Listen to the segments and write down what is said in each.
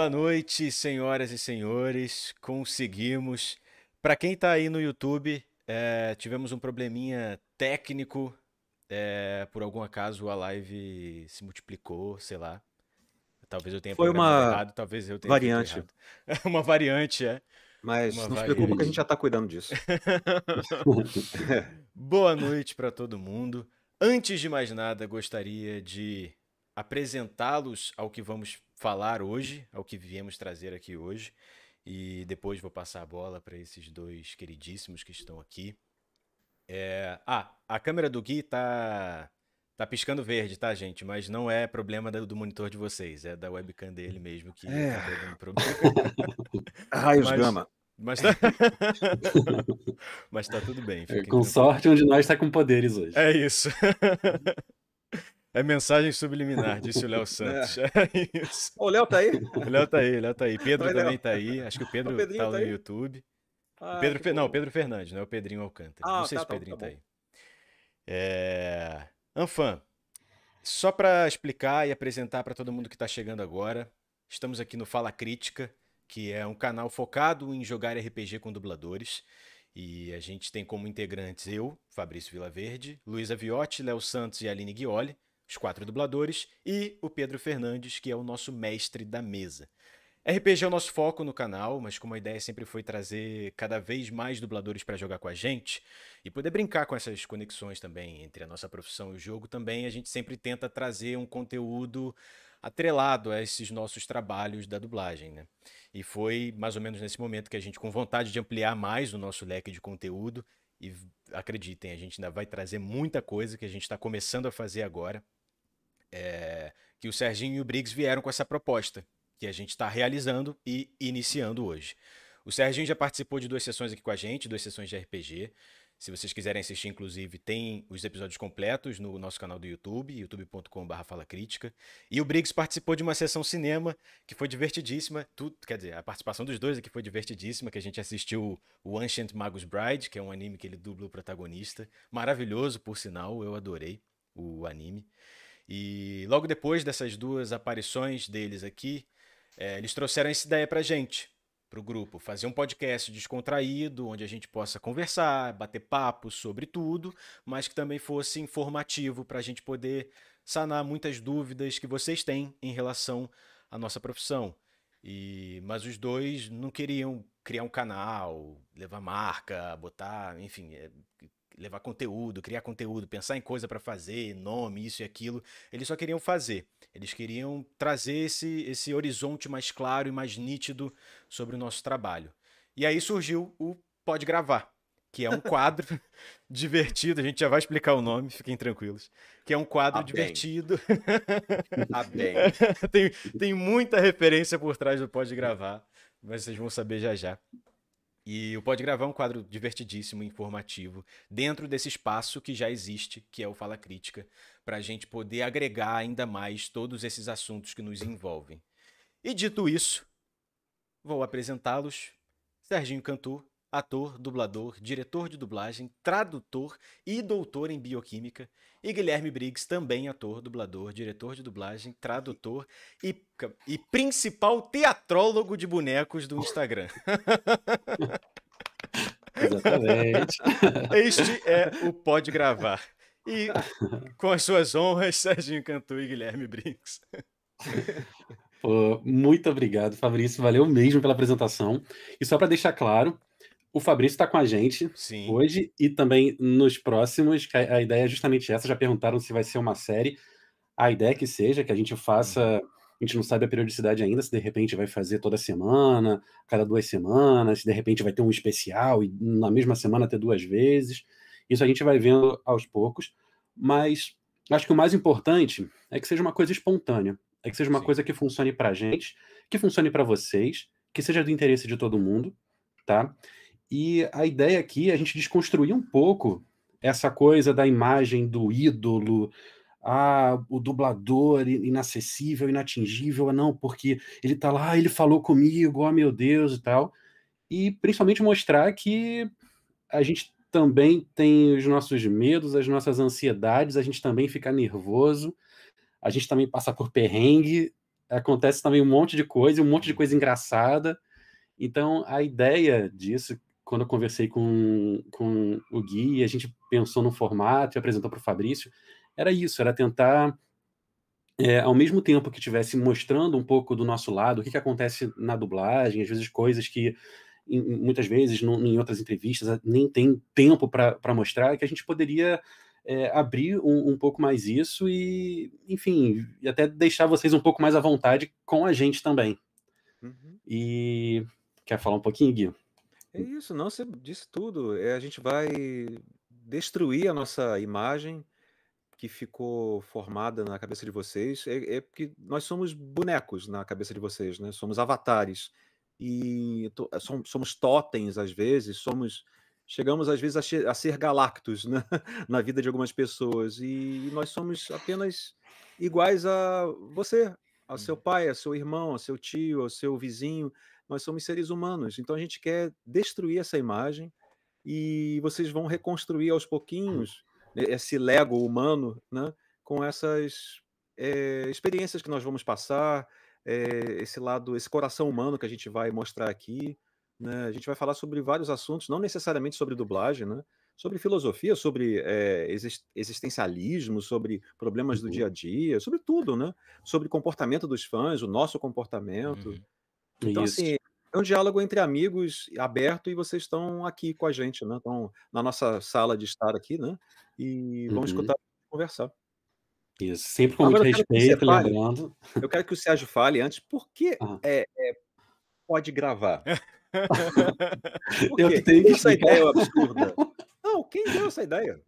Boa noite, senhoras e senhores. Conseguimos. Para quem está aí no YouTube, é, tivemos um probleminha técnico. É, por algum acaso a live se multiplicou, sei lá. Talvez eu tenha Foi uma errado, talvez eu tenha variante. uma variante, é. Mas Uma não se variante. preocupa que a gente já está cuidando disso. Boa noite para todo mundo. Antes de mais nada, gostaria de apresentá-los ao que vamos falar hoje, ao que viemos trazer aqui hoje. E depois vou passar a bola para esses dois queridíssimos que estão aqui. É, Ah, a câmera do Gui tá, tá piscando verde, tá, gente? Mas não é problema do monitor de vocês, é da webcam dele mesmo que É. tá dando problema. Raios Mas- gama. Mas tá... Mas tá tudo bem, fiquem Com tranquilos. sorte, um de nós está com poderes hoje. É isso. É mensagem subliminar, disse o Léo Santos. É isso. Ô, o Léo tá aí? O Léo tá aí, o Léo tá aí. Pedro Oi, também tá aí. Acho que o Pedro O tá tá no aí? YouTube. Ah, Pedro Não, bom. Pedro Fernandes, não é o Pedrinho Alcântara. Ah, não sei tá, se o tá, Pedrinho tá tá, aí. É... Anfan, só para explicar e apresentar para todo mundo que está chegando agora, estamos aqui no Fala Crítica, que é um canal focado em jogar RPG com dubladores. E a gente tem como integrantes eu, Fabrício Vilaverde, Luísa Viotti, Léo Santos e Aline Guioli, os quatro dubladores, e o Pedro Fernandes, que é o nosso mestre da mesa. RPG é o nosso foco no canal, mas como a ideia sempre foi trazer cada vez mais dubladores para jogar com a gente e poder brincar com essas conexões também entre a nossa profissão e o jogo, também a gente sempre tenta trazer um conteúdo atrelado a esses nossos trabalhos da dublagem, né? E foi mais ou menos nesse momento que a gente, com vontade de ampliar mais o nosso leque de conteúdo, e acreditem, a gente ainda vai trazer muita coisa que a gente está começando a fazer agora, é, que o Serginho e o Briggs vieram com essa proposta, que a gente está realizando e iniciando hoje. O Serginho já participou de duas sessões aqui com a gente, duas sessões de RPG. Se vocês quiserem assistir, inclusive, tem os episódios completos no nosso canal do YouTube, youtube.com.br Fala. E o Briggs participou de uma sessão cinema que foi divertidíssima. Tudo, quer dizer, a participação dos dois aqui foi divertidíssima, que a gente assistiu o Ancient Magus Bride, que é um anime que ele dubla o protagonista. Maravilhoso, por sinal, eu adorei o anime. E logo depois dessas duas aparições deles aqui, eh, eles trouxeram essa ideia pra gente, pro grupo, fazer um podcast descontraído, onde a gente possa conversar, bater papo sobre tudo, mas que também fosse informativo para a gente poder sanar muitas dúvidas que vocês têm em relação à nossa profissão. E, mas os dois não queriam criar um canal, levar marca, botar, enfim, é, levar conteúdo, criar conteúdo, pensar em coisa para fazer, nome, isso e aquilo. Eles só queriam fazer. Eles queriam trazer esse, esse horizonte mais claro e mais nítido sobre o nosso trabalho. E aí surgiu o Pode Gravar, que é um quadro divertido, a gente já vai explicar o nome, fiquem tranquilos, que é um quadro Ah, bem. divertido. Ah, bem. tem, tem muita referência por trás do Pode Gravar, mas vocês vão saber já já. E o Pode Gravar é um quadro divertidíssimo, informativo, dentro desse espaço que já existe, que é o Fala Crítica, para a gente poder agregar ainda mais todos esses assuntos que nos envolvem. E dito isso, vou apresentá-los. Serginho Cantu, ator, dublador, diretor de dublagem, tradutor e doutor em bioquímica. E Guilherme Briggs, também ator, dublador, diretor de dublagem, tradutor e, e principal teatrólogo de bonecos do Instagram. Exatamente. Este é o Pode Gravar. E com as suas honras, Serginho Cantu e Guilherme Briggs. Pô, muito obrigado, Fabrício. Valeu mesmo pela apresentação. E só para deixar claro, o Fabrício está com a gente Sim. hoje e também nos próximos. A, a ideia é justamente essa. Já perguntaram se vai ser uma série. A ideia é que seja, que a gente faça. A gente não sabe a periodicidade ainda, se de repente vai fazer toda semana, cada duas semanas, se de repente vai ter um especial e na mesma semana ter duas vezes. Isso a gente vai vendo aos poucos. Mas acho que o mais importante é que seja uma coisa espontânea. É que seja uma Sim. coisa que funcione pra gente, que funcione para vocês, que seja do interesse de todo mundo, tá? E a ideia aqui é a gente desconstruir um pouco essa coisa da imagem do ídolo, ah, o dublador inacessível, inatingível, ah, não, porque ele tá lá, ele falou comigo, oh meu Deus e tal. E principalmente mostrar que a gente também tem os nossos medos, as nossas ansiedades, a gente também fica nervoso, a gente também passa por perrengue, acontece também um monte de coisa, um monte de coisa engraçada. Então, a ideia disso, quando eu conversei com, com o Gui, a gente pensou no formato e apresentou para o Fabrício, era isso, era tentar, é, ao mesmo tempo que estivesse mostrando um pouco do nosso lado, o que, que acontece na dublagem, às vezes coisas que em, muitas vezes no, em outras entrevistas nem tem tempo para mostrar, que a gente poderia é, abrir um, um, pouco mais isso e, enfim, e até deixar vocês um pouco mais à vontade com a gente também. Uhum. E quer falar um pouquinho, Gui? É isso, não, você disse tudo. É, a gente vai destruir a nossa imagem que ficou formada na cabeça de vocês. É, é porque nós somos bonecos na cabeça de vocês, né? Somos avatares. E somos, somos totens, às vezes, somos chegamos às vezes a, a ser galactos né? na vida de algumas pessoas e, e, nós somos apenas iguais a você, ao seu uhum. pai, ao seu irmão, ao seu tio, ao seu vizinho. Nós somos seres humanos, então a gente quer destruir essa imagem e vocês vão reconstruir aos pouquinhos esse Lego humano, né? Com essas é, experiências que nós vamos passar, é, esse lado, esse coração humano que a gente vai mostrar aqui. Né? A gente vai falar sobre vários assuntos, não necessariamente sobre dublagem, né? sobre filosofia, sobre é, existencialismo, sobre problemas do dia a uhum. dia, sobre tudo, né? Sobre comportamento dos fãs, o nosso comportamento. Uhum. Então, Isso. assim, é um diálogo entre amigos aberto e vocês estão aqui com a gente, né? Estão na nossa sala de estar aqui, né? E vão uhum. escutar conversar. Isso, sempre com Agora, muito respeito, lembrando. Eu quero que o Sérgio fale antes, por que é, é, pode gravar? eu tenho que essa ideia absurda. Não, quem deu essa ideia?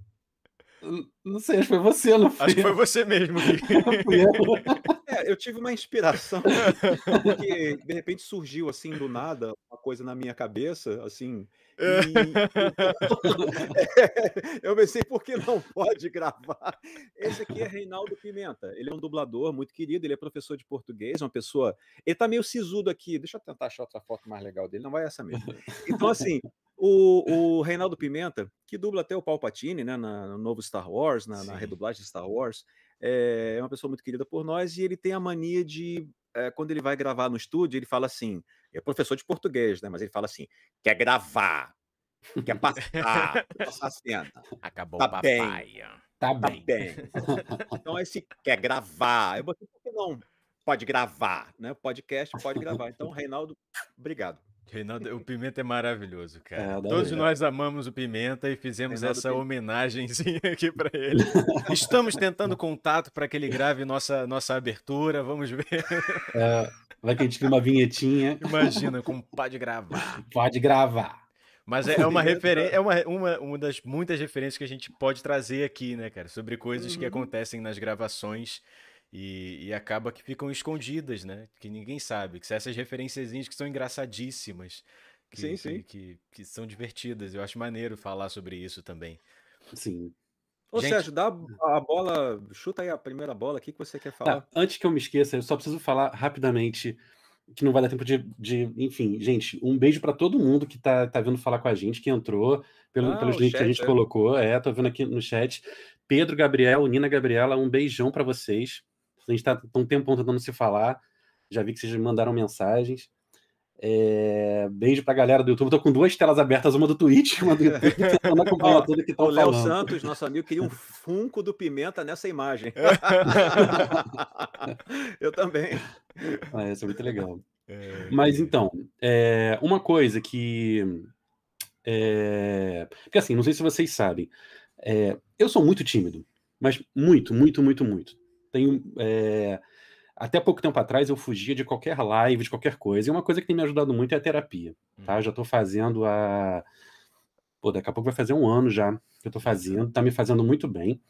Não sei, acho que foi você, não foi? Acho que foi você mesmo. é, eu tive uma inspiração que de repente surgiu assim do nada uma coisa na minha cabeça, assim, e... eu pensei, por que não pode gravar? Esse aqui é Reinaldo Pimenta. Ele é um dublador muito querido, ele é professor de português, uma pessoa. Ele tá meio sisudo aqui. Deixa eu tentar achar outra foto mais legal dele. Não vai essa mesmo. Então, assim, o, o Reinaldo Pimenta, que dubla até o Palpatine, né, na, no novo Star Wars, na, na redublagem de Star Wars, é, é uma pessoa muito querida por nós e ele tem a mania de é, quando ele vai gravar no estúdio, ele fala assim: é professor de português, né? Mas ele fala assim: quer gravar, quer passar, passar a cena. Acabou tá o papai. Bem, tá, tá bem. bem. Então, esse quer gravar. Eu botei, por que não? Pode gravar, né? Podcast pode gravar. Então, Reinaldo, obrigado. Reinaldo, o Pimenta é maravilhoso, cara. É, Todos nós amamos o Pimenta e fizemos Reinaldo essa Pimenta. homenagenzinha aqui para ele. Estamos tentando contato para que ele grave nossa, nossa abertura, vamos ver. É, vai que a gente cria uma vinhetinha. Imagina como pode gravar. Pode gravar. Mas é, é uma referência, é uma, uma, uma das muitas referências que a gente pode trazer aqui, né, cara? Sobre coisas uhum. que acontecem nas gravações e, e, acaba que ficam escondidas, né? Que ninguém sabe. Que são essas referências que são engraçadíssimas. Que, sim, sim. Que, que, que, são divertidas. Eu acho maneiro falar sobre isso também. Sim. Ô, Gente... Sérgio, dá a bola, chuta aí a primeira bola, o que, você quer falar? Tá, antes que eu me esqueça, eu só preciso falar rapidamente, que não vai dar tempo de. de enfim, gente, um beijo para todo mundo que tá, tá vindo falar com a gente, que entrou, pelo, ah, pelos links que a gente é. colocou. É, tô vendo aqui no chat. Pedro Gabriel, Nina Gabriela, um beijão para vocês. A gente está um tempo tentando se falar. Já vi que vocês mandaram mensagens. É... Beijo pra galera do YouTube. Tô com duas telas abertas, uma do Twitch uma do YouTube, tentando acompanhar tudo que tá O Léo Santos, nosso amigo, queria um funko do Pimenta nessa imagem. Eu também. Ah, isso é muito legal. É... Mas então, é... uma coisa que. É... Porque assim, não sei se vocês sabem. É, eu sou muito tímido, mas muito, muito, muito, muito tenho. É, até pouco tempo atrás eu fugia de qualquer live, de qualquer coisa. E uma coisa que tem me ajudado muito é a terapia. Tá? Hum. Já estou fazendo a. Pô, daqui a pouco vai fazer um ano já que eu estou fazendo, está me fazendo muito bem.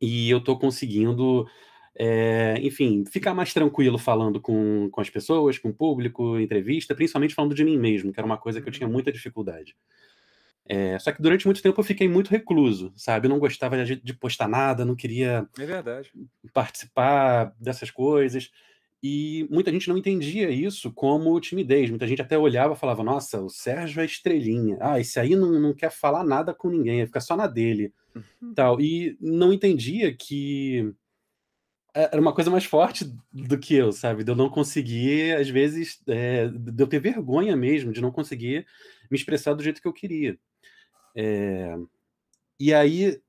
E eu estou conseguindo, é, enfim, ficar mais tranquilo falando com, com as pessoas, com o público, entrevista, principalmente falando de mim mesmo, que era uma coisa que eu tinha uhum. muita dificuldade. É, só que durante muito tempo eu fiquei muito recluso, sabe? Eu não gostava de, de postar nada, não queria é participar dessas coisas. E muita gente não entendia isso como timidez. Muita gente até olhava e falava: Nossa, o Sérgio é estrelinha. Ah, esse aí não, não quer falar nada com ninguém, fica só na dele. Uhum. tal E não entendia que é, era uma coisa mais forte do que eu, sabe? De eu não conseguir, às vezes, é, de eu ter vergonha mesmo, de não conseguir me expressar do jeito que eu queria. É, e aí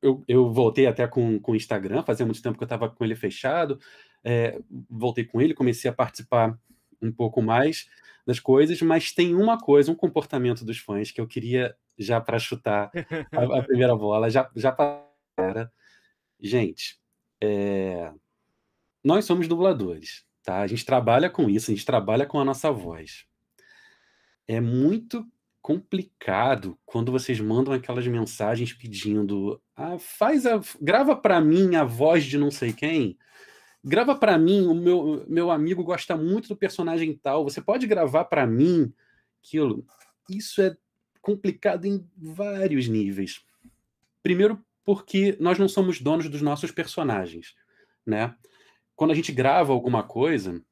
eu, eu, voltei até com, com o Instagram, fazia muito tempo que eu estava com ele fechado, é, voltei com ele, comecei a participar um pouco mais das coisas, mas tem uma coisa, um comportamento dos fãs que eu queria já para chutar a, a, primeira bola, já, já para. Gente, é... nós somos dubladores, tá? A gente trabalha com isso, a gente trabalha com a nossa voz. É muito complicado quando vocês mandam aquelas mensagens pedindo, ah, faz a, grava para mim a voz de não sei quem. Grava para mim, o meu, meu amigo gosta muito do personagem tal. Você pode gravar para mim aquilo. Isso é complicado em vários níveis. Primeiro, porque nós não somos donos dos nossos personagens, né? Quando a gente grava alguma coisa,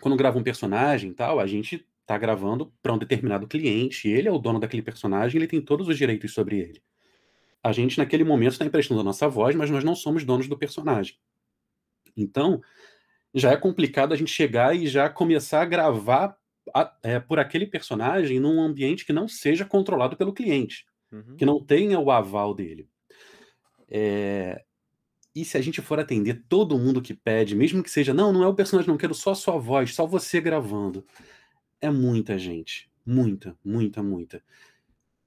quando grava um personagem tal, a gente está gravando para um determinado cliente, ele é o dono daquele personagem, ele tem todos os direitos sobre ele. A gente, naquele momento, está emprestando a nossa voz, mas nós não somos donos do personagem. Então, já é complicado a gente chegar e já começar a gravar a, é, por aquele personagem num ambiente que não seja controlado pelo cliente, uhum. que não tenha o aval dele. É... E se a gente for atender todo mundo que pede, mesmo que seja, não, não é o personagem, não quero só a sua voz, só você gravando. É muita gente. Muita, muita, muita.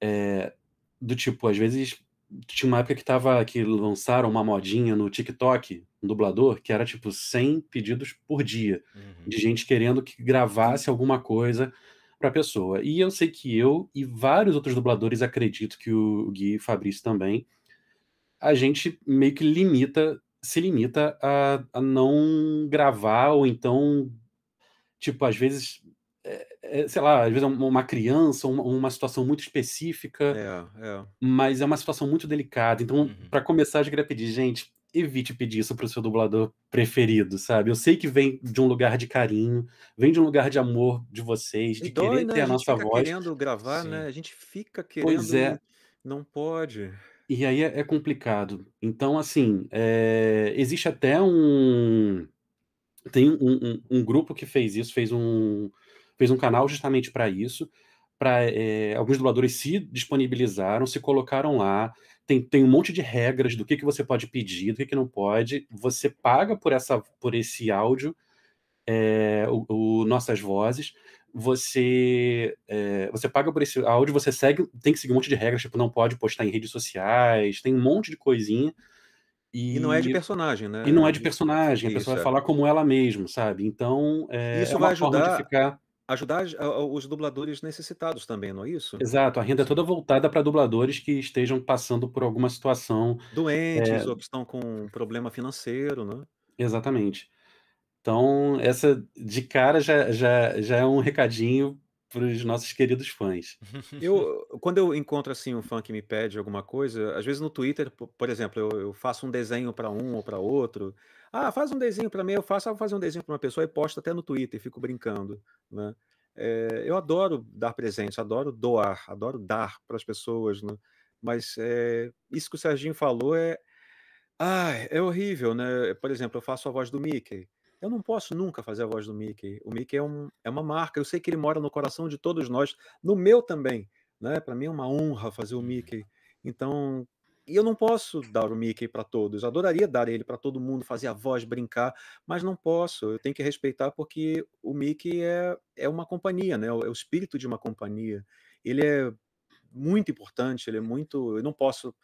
É... Do tipo, às vezes tinha uma época que tava que lançaram uma modinha no TikTok, um dublador, que era tipo 100 pedidos por dia uhum. de gente querendo que gravasse alguma coisa para a pessoa. E eu sei que eu e vários outros dubladores, acredito que o Gui e Fabrício também, a gente meio que limita, se limita a, a não gravar, ou então, tipo, às vezes, sei lá, às vezes é uma criança, uma, situação muito específica, é, é. mas é uma situação muito delicada. Então, uhum. para começar, eu queria pedir, gente, evite pedir isso para o seu dublador preferido, sabe? Eu sei que vem de um lugar de carinho, vem de um lugar de amor de vocês, de dói, querer né? ter a, a nossa voz. querendo gravar, Sim. né? A gente fica querendo. Pois é. Não pode. E aí é, é complicado. Então, assim, é, existe até um. Tem um, um, um, grupo que fez isso, fez um, fez um canal justamente para isso. Para é, alguns dubladores se disponibilizaram, se colocaram lá. Tem, tem um monte de regras do que, que você pode pedir, do que, que não pode. Você paga por, essa, por esse áudio, é, o, o Nossas Vozes você é, você paga por esse áudio, você segue, tem que seguir um monte de regras, tipo, não pode postar em redes sociais, tem um monte de coisinha. E, e não é de personagem, né? E não é de personagem, a pessoa vai é. falar como ela mesma, sabe? Então, é, isso é vai ajudar, ficar... ajudar os dubladores necessitados também, não é isso? Exato, a renda é toda voltada para dubladores que estejam passando por alguma situação. Doentes é... ou que estão com problema financeiro, né? Exatamente. Então, essa de cara já, já, já é um recadinho para os nossos queridos fãs. Eu, quando eu encontro assim um fã que me pede alguma coisa, às vezes no Twitter, por exemplo, eu, eu faço um desenho para um ou para outro. Ah, faz um desenho para mim, eu faço, ah, vou fazer um desenho para uma pessoa e posto até no Twitter, fico brincando, né? É, eu adoro dar presentes, adoro doar, adoro dar para as pessoas, né? Mas é, isso que o Serginho falou é, ah, é horrível, né? Por exemplo, eu faço a voz do Mickey. Eu não posso nunca fazer a voz do Mickey. O Mickey é, um, é uma marca. Eu sei que ele mora no coração de todos nós, no meu também. Né? Para mim é uma honra fazer o. Mickey. Então, e eu não posso dar o Mickey para todos. Adoraria dar ele para todo mundo, fazer a voz, brincar, mas não posso. Eu tenho que respeitar porque o Mickey é, é uma companhia, né? É o espírito de uma companhia. Ele é muito importante, ele é muito. Eu não posso.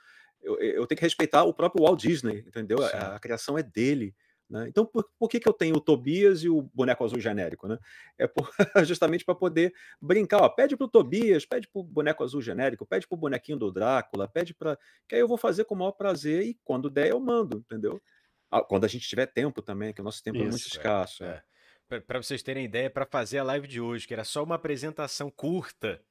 Eu, eu tenho que respeitar o próprio Walt Disney, entendeu? A, a, criação é dele. Né? Então, por, por, que, que eu tenho o Tobias e o boneco azul genérico? Né? É por, justamente para poder brincar. Ó, pede para o Tobias, pede para o boneco azul genérico, pede para o bonequinho do Drácula, pede para. Que aí eu vou fazer com o maior prazer e quando der eu mando, entendeu? Ah, quando a gente tiver tempo também, que o nosso tempo Isso, é muito escasso. É. É. Para vocês terem ideia, para fazer a live de hoje, que era só uma apresentação curta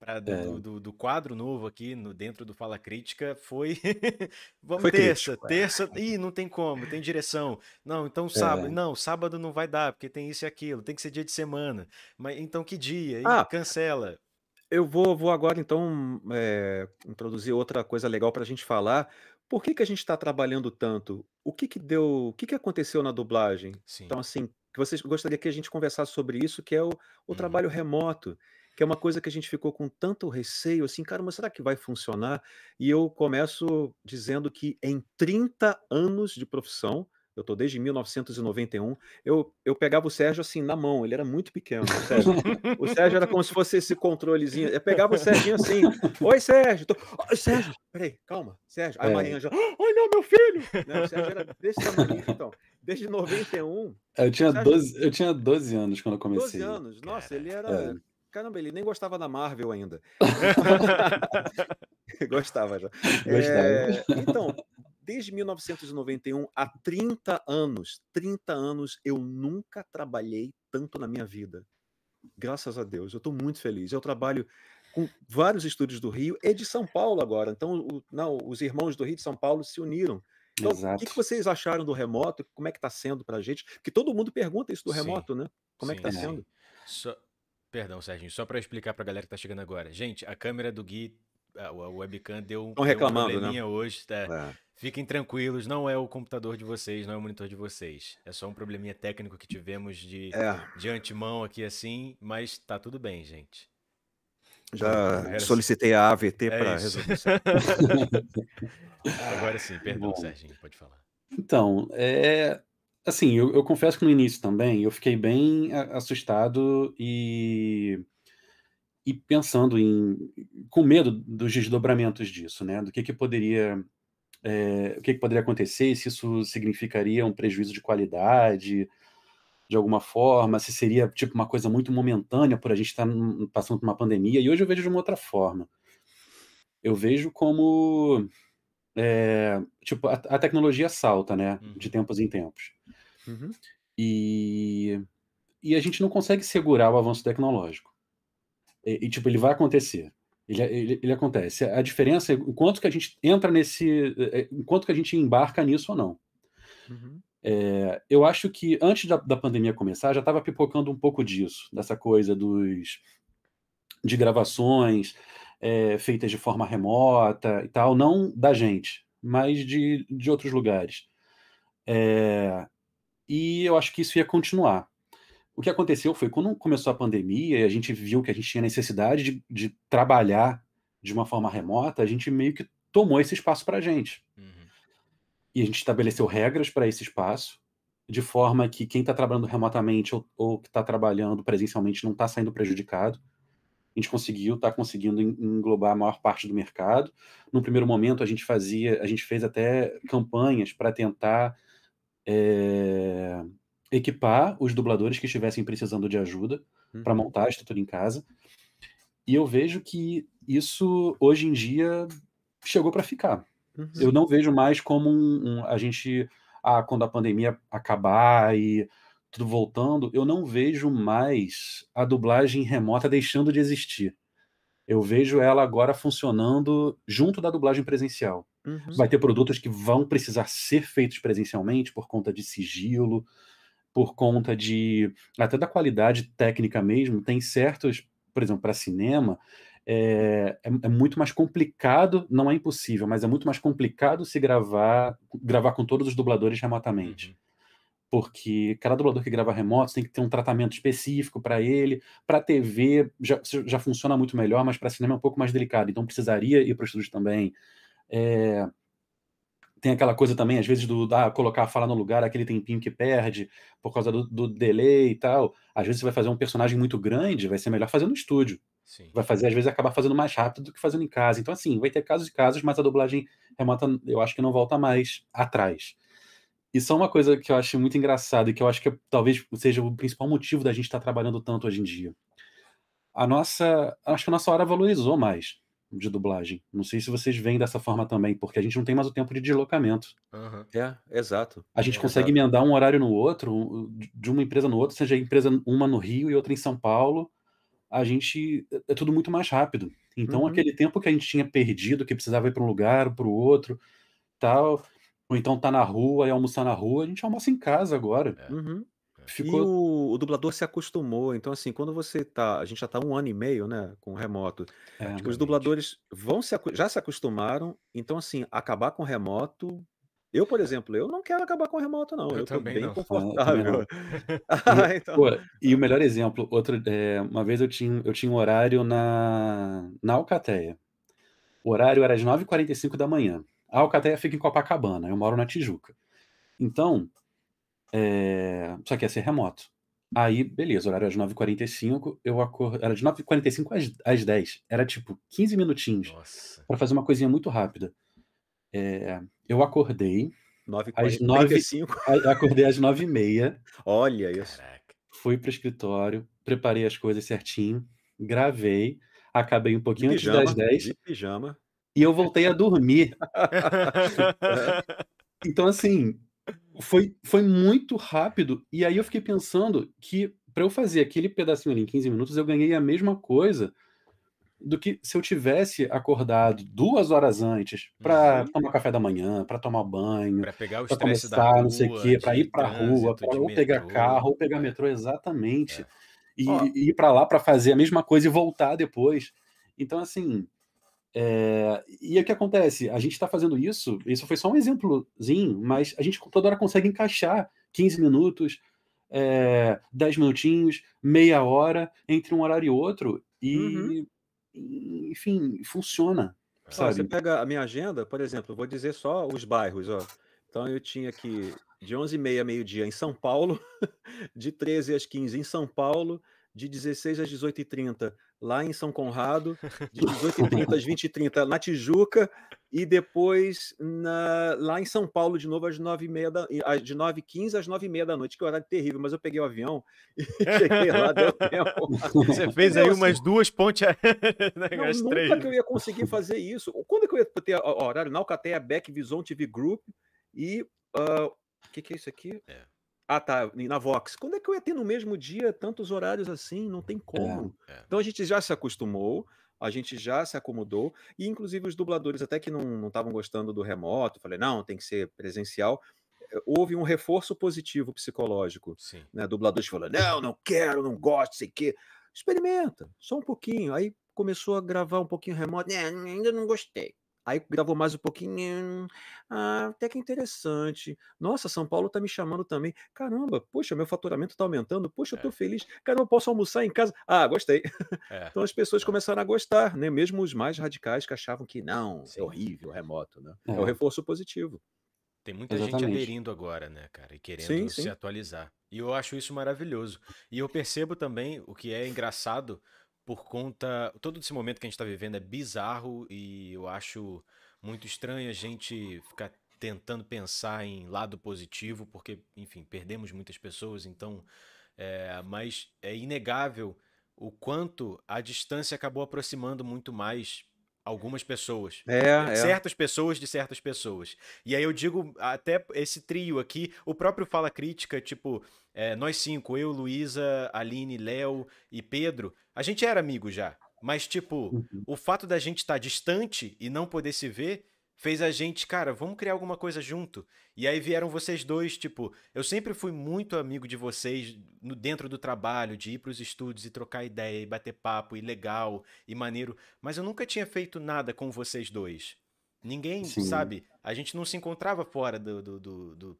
pra, do, é. do, do, quadro novo aqui no dentro do Fala Crítica foi vamos foi terça, crítico, é. terça, é. ih, não tem como, tem direção. Não, então sábado, é. não, sábado não vai dar, porque tem isso e aquilo, tem que ser dia de semana. Mas então que dia? Ah, cancela. Eu vou, vou agora então é, introduzir outra coisa legal para a gente falar, por que, que a gente está trabalhando tanto? O que, que deu. O que, que aconteceu na dublagem? Sim. Então, assim, que vocês gostaria que a gente conversasse sobre isso, que é o, o Uhum. trabalho remoto, que é uma coisa que a gente ficou com tanto receio, assim, cara, mas será que vai funcionar? E eu começo dizendo que em 30 anos de profissão, eu estou desde 1991, eu, eu pegava o Sérgio assim na mão, ele era muito pequeno. O Sérgio, o Sérgio era como se fosse esse controlezinho. Eu pegava o Serginho assim, oi Sérgio, tô... Oi, Sérgio, peraí, calma, Sérgio. Aí a É. Marinha já, ai não, meu filho! Né, O Sérgio era desse tamanho, então, desde 91, Eu tinha, Sérgio- 12, eu tinha 12 anos quando eu 12 comecei. anos, nossa, Cara, ele era. é. Caramba, ele nem gostava da Marvel ainda. Gostava já. Gostava. É, então, desde 1991 a 30 anos, 30 anos, eu nunca trabalhei tanto na minha vida. Graças a Deus, eu estou muito feliz. Eu trabalho com vários estúdios do Rio e de São Paulo agora. Então, o- não, os irmãos do Rio de São Paulo se uniram. Então, o Exato. que, que vocês acharam do remoto? Como é que está sendo para a gente? Porque todo mundo pergunta isso do Sim. remoto, né? Como é que Sim, está sim. sendo? Só... Perdão, Serginho, só para explicar para a galera que tá chegando agora. Gente, a câmera do Gui, a, webcam deu, um- deu um né? probleminha hoje. tá? É. Fiquem tranquilos, não é o computador de vocês, não é o monitor de vocês. É só um probleminha técnico que tivemos de, É, de antemão aqui assim, mas tá tudo bem, gente. já Era- solicitei a AVT É para resolver isso. Agora sim, perdão, Bom. Serginho, pode falar. Então, é, assim, eu, eu confesso que no início também eu fiquei bem assustado e, e pensando em, com medo dos desdobramentos disso, né? Do que que poderia, é, o que que poderia acontecer, se isso significaria um prejuízo de qualidade, de alguma forma, se seria tipo uma coisa muito momentânea por a gente estar num- passando por uma pandemia. E hoje eu vejo de uma outra forma. Eu vejo como é, tipo a, a tecnologia salta, né? Uhum. De tempos em tempos. Uhum. E, e a gente não consegue segurar o avanço tecnológico. E, e, tipo, ele vai acontecer. Ele, ele, ele acontece. A diferença é o quanto que a gente entra nesse. é, O quanto que a gente embarca nisso ou não. Uhum. É, eu acho que antes da, da pandemia começar, já estava pipocando um pouco disso, dessa coisa dos de gravações é, feitas de forma remota e tal, não da gente, mas de, de outros lugares. É, e eu acho que isso ia continuar. O que aconteceu foi quando começou a pandemia e a gente viu que a gente tinha necessidade de, de trabalhar de uma forma remota, a gente meio que tomou esse espaço para a gente Uhum. e a gente estabeleceu regras para esse espaço, de forma que quem está trabalhando remotamente ou, ou que está trabalhando presencialmente não está saindo prejudicado. A gente conseguiu, está conseguindo en- englobar a maior parte do mercado. No primeiro momento, a gente fazia, a gente fez até campanhas para tentar é, equipar os dubladores que estivessem precisando de ajuda para Uhum. montar a estrutura em casa. E eu vejo que isso hoje em dia chegou para ficar. Uhum. Eu não vejo mais como um, um- a gente, ah, quando a pandemia acabar e voltando, eu não vejo mais a dublagem remota deixando de existir. Eu vejo ela agora funcionando junto da dublagem presencial. Uhum. Vai ter produtos que vão precisar ser feitos presencialmente por conta de sigilo, por conta de até da qualidade técnica mesmo. Tem certos, por exemplo, para cinema, é, é, é muito mais complicado, não é impossível, mas é muito mais complicado se gravar, gravar com todos os dubladores remotamente. Uhum. Porque cada dublador que grava remoto tem que ter um tratamento específico para ele. Para TV já, já funciona muito melhor, mas para cinema é um pouco mais delicado. Então precisaria ir para os estúdios também. É, tem aquela coisa também, às vezes, do ah, colocar a fala no lugar, aquele tempinho que perde por causa do, do delay e tal. Às vezes você vai fazer um personagem muito grande, vai ser melhor fazer no estúdio. Sim. Vai fazer, às vezes, acabar fazendo mais rápido do que fazendo em casa. Então, assim, vai ter casos e casos, mas a dublagem remota eu acho que não volta mais atrás. E só uma coisa que eu acho muito engraçada e que eu acho que talvez seja o principal motivo da gente estar trabalhando tanto hoje em dia. A nossa, acho que a nossa hora valorizou mais de dublagem. Não sei se vocês veem dessa forma também, porque a gente não tem mais o tempo de deslocamento. Aham. É, exato. A gente É, consegue exato. emendar um horário no outro, de uma empresa no outro, seja empresa uma no Rio e outra em São Paulo. A gente é tudo muito mais rápido. Então, Uhum. aquele tempo que a gente tinha perdido, que precisava ir para um lugar, para o outro, tal, ou então tá na rua e almoçar na rua, a gente almoça em casa agora. É. Uhum. E ficou. o, o dublador se acostumou. Então, assim, quando você tá. A gente já tá um ano e meio, né, com o remoto. É, os dubladores vão se, já se acostumaram. Então, assim, acabar com o remoto. Eu, por exemplo, eu não quero acabar com o remoto, não. Eu Eu tô também bem não. é, eu também não. confortável. E, Ah, então. pô, e o melhor exemplo, outro, é, uma vez eu tinha, eu tinha um horário na, na Alcateia. O horário era às 9h45 da manhã. A Alcateia fica em Copacabana, eu moro na Tijuca. Então, é, só que ia ser remoto. Aí, beleza, horário às 9h45, eu acordei. Era de 9h45 às, às 10 Era tipo 15 minutinhos Nossa. para fazer uma coisinha muito rápida. É, eu acordei às 9 9h45. acordei às 9h30, Olha isso. Caraca. fui pro escritório, preparei as coisas certinho, gravei, acabei um De pouquinho antes pijama. das 10 De pijama. E eu voltei a dormir. Então, assim, foi, foi muito rápido. E aí eu fiquei pensando que para eu fazer aquele pedacinho ali em 15 minutos, eu ganhei a mesma coisa do que se eu tivesse acordado duas horas antes para Uhum. tomar café da manhã, para tomar banho, Pra pegar o para estresse da começar, não sei o rua, quê, para ir para rua, trânsito, para de ou pegar metrô. carro, ou pegar metrô, exatamente. é. E, e ir para lá para fazer a mesma coisa e voltar depois. Então, assim, é, e o que acontece? A gente está fazendo isso, isso foi só um exemplozinho, mas a gente toda hora consegue encaixar 15 minutos, é, 10 minutinhos, meia hora entre um horário e outro, e, Uhum. enfim, funciona, Ó, você sabe? pega a minha agenda, por exemplo, vou dizer só os bairros, ó. Então eu tinha aqui de 11h30 a meio-dia em São Paulo, de 13 às 15 em São Paulo, de 16 às 18h30 lá em São Conrado, de 18h30 às 20h30 na Tijuca, e depois na- lá em São Paulo de novo às 9h30 da, e- às- de 9h15 às 9h30 da noite, que é um horário terrível, mas eu peguei o avião e cheguei lá, deu tempo. Você fez aí Entendeu? Assim, umas duas pontes não, as nunca três. que eu ia conseguir fazer isso. Quando é que eu ia ter ó, horário na Alcateia, Beck, Vison TV Group e. O que, que é isso aqui? É. Ah, tá. Na Vox. Quando é que eu ia ter no mesmo dia tantos horários assim? Não tem como. É. Então a gente já se acostumou, a gente já se acomodou, e inclusive os dubladores, até que não estavam gostando do remoto, falei, não, tem que ser presencial. eh, Houve um reforço positivo psicológico Sim. né? Dubladores falando, não, não quero, não gosto, sei o quê. Experimenta, só um pouquinho. Aí começou a gravar um pouquinho remoto, "Né, ainda não gostei. Aí gravou mais um pouquinho, ah, até que interessante. Nossa, São Paulo tá me chamando também. Caramba, poxa, meu faturamento tá aumentando. Poxa, eu tô É. feliz. Caramba, eu posso almoçar em casa. Ah, gostei. É. Então as pessoas começaram a gostar, né? Mesmo os mais radicais que achavam que não, Sim. é horrível, remoto, né? É. É o reforço positivo. Tem muita gente Exatamente. aderindo agora, né, cara? E querendo Sim, se sim. atualizar. E eu acho isso maravilhoso. E eu percebo também o que é engraçado por conta. Todo esse momento que a gente tá vivendo é bizarro e eu acho muito estranho a gente ficar tentando pensar em lado positivo, porque, enfim, perdemos muitas pessoas, então. é, mas é inegável o quanto a distância acabou aproximando muito mais algumas pessoas. É, é. Certas pessoas de certas pessoas. E aí eu digo até esse trio aqui, o próprio Fala Crítica, tipo, é, nós cinco, eu, Luísa, Aline, Léo e Pedro, a gente era amigo já. Mas, tipo, Uhum. o fato da gente estar distante e não poder se ver fez a gente, cara, vamos criar alguma coisa junto. E aí vieram vocês dois, tipo, eu sempre fui muito amigo de vocês no dentro do trabalho, de ir pros estúdios e trocar ideia, e bater papo, e legal, e maneiro, mas eu nunca tinha feito nada com vocês dois. Ninguém, Sim. sabe? A gente não se encontrava fora do, do- do- do-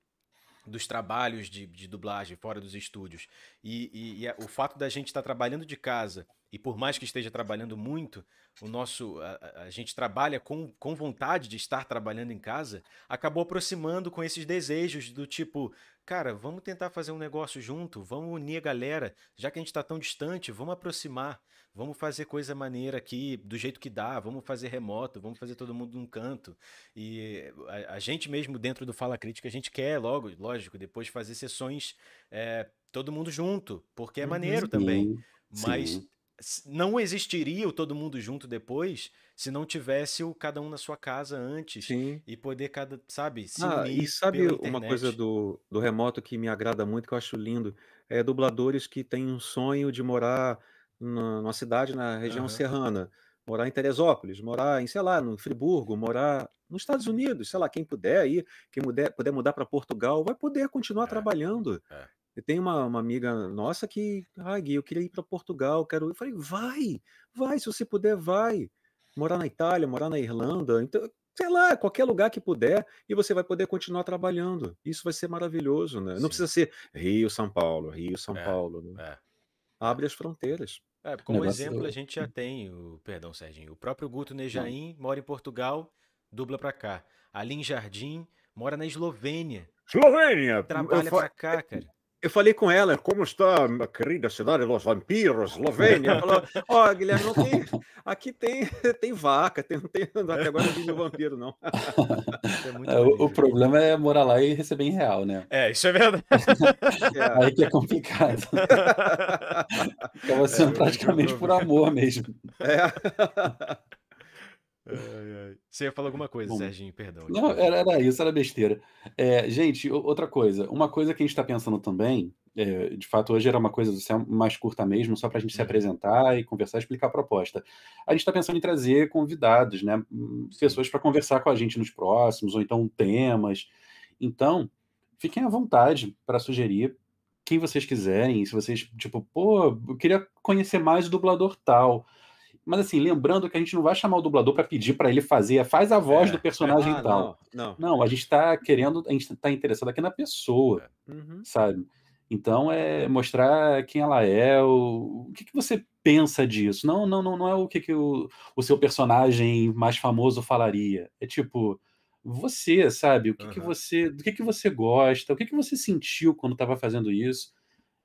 dos trabalhos de, de dublagem, fora dos estúdios. E, e- e a- o fato da gente estar trabalhando de casa, e por mais que esteja trabalhando muito, o nosso a- a gente trabalha com, com vontade de estar trabalhando em casa, acabou aproximando com esses desejos do tipo, cara, vamos tentar fazer um negócio junto, vamos unir a galera, já que a gente está tão distante, vamos aproximar, vamos fazer coisa maneira aqui, do jeito que dá, vamos fazer remoto, vamos fazer todo mundo num canto. E a, a gente mesmo dentro do Fala Crítica, a gente quer logo, lógico, depois fazer sessões é, todo mundo junto, porque é Uhum. maneiro também. Mas sim. Não existiria o todo mundo junto depois se não tivesse o cada um na sua casa antes Sim. e poder cada, sabe, se Ah, unir e sabe uma coisa do, do remoto que me agrada muito, que eu acho lindo? É dubladores que têm um sonho de morar na, numa cidade na região Aham. serrana, morar em Teresópolis, morar em, sei lá, no Friburgo, morar nos Estados Unidos, sei lá, quem puder ir, quem puder, puder mudar para Portugal, vai poder continuar É, trabalhando. é. Tem uma, uma amiga nossa que, ah, Gui, eu queria ir para Portugal, quero. Eu falei, vai, vai, se você puder, vai. Morar na Itália, morar na Irlanda, então, sei lá, qualquer lugar que puder, e você vai poder continuar trabalhando. Isso vai ser maravilhoso, né? Não Sim. precisa ser Rio, São Paulo, Rio, São É, Paulo. né? É. Abre as fronteiras. É, como negócio- exemplo, a gente já tem o. Perdão, Serginho. O próprio Guto Nejaim mora em Portugal, dubla pra cá. Aline Jardim mora na Eslovênia, Eslovênia! trabalha eu, pra cá, cara. Eu falei com ela, como está a querida cidade dos vampiros, Eslovênia? Ela falou, ó, Guilherme, não tem. Aqui tem, tem vaca, tem, tem, até agora não vi nenhum vampiro, não. É muito É, o, o problema é morar lá e receber em real, né? É, isso é verdade. É. Aí que é complicado. Acaba sendo eu praticamente por amor mesmo. É. Ai, ai. Você ia falar alguma coisa, Bom, Serginho, perdão. Não, era, era isso, era besteira. É, gente, o- outra coisa. Uma coisa que a gente está pensando também, é, de fato, hoje era uma coisa assim, mais curta mesmo, só para a gente se Uhum. apresentar e conversar e explicar a proposta. A gente está pensando em trazer convidados, né? hum, Sim. Pessoas para conversar com a gente nos próximos, ou então temas. Então, fiquem à vontade para sugerir quem vocês quiserem. Se vocês, tipo, pô, eu queria conhecer mais o dublador tal. Mas assim, lembrando que a gente não vai chamar o dublador para pedir para ele fazer, faz a voz É. do personagem Ah, tal. não, não. Não, a gente está querendo, a gente está interessado aqui na pessoa, Uhum. sabe? Então é mostrar quem ela é, o, o que, que você pensa disso. Não, não, não, não é o que, que o, o seu personagem mais famoso falaria. É tipo você, sabe? O que, que Aham. você, do que, que você gosta? O que, que você sentiu quando estava fazendo isso?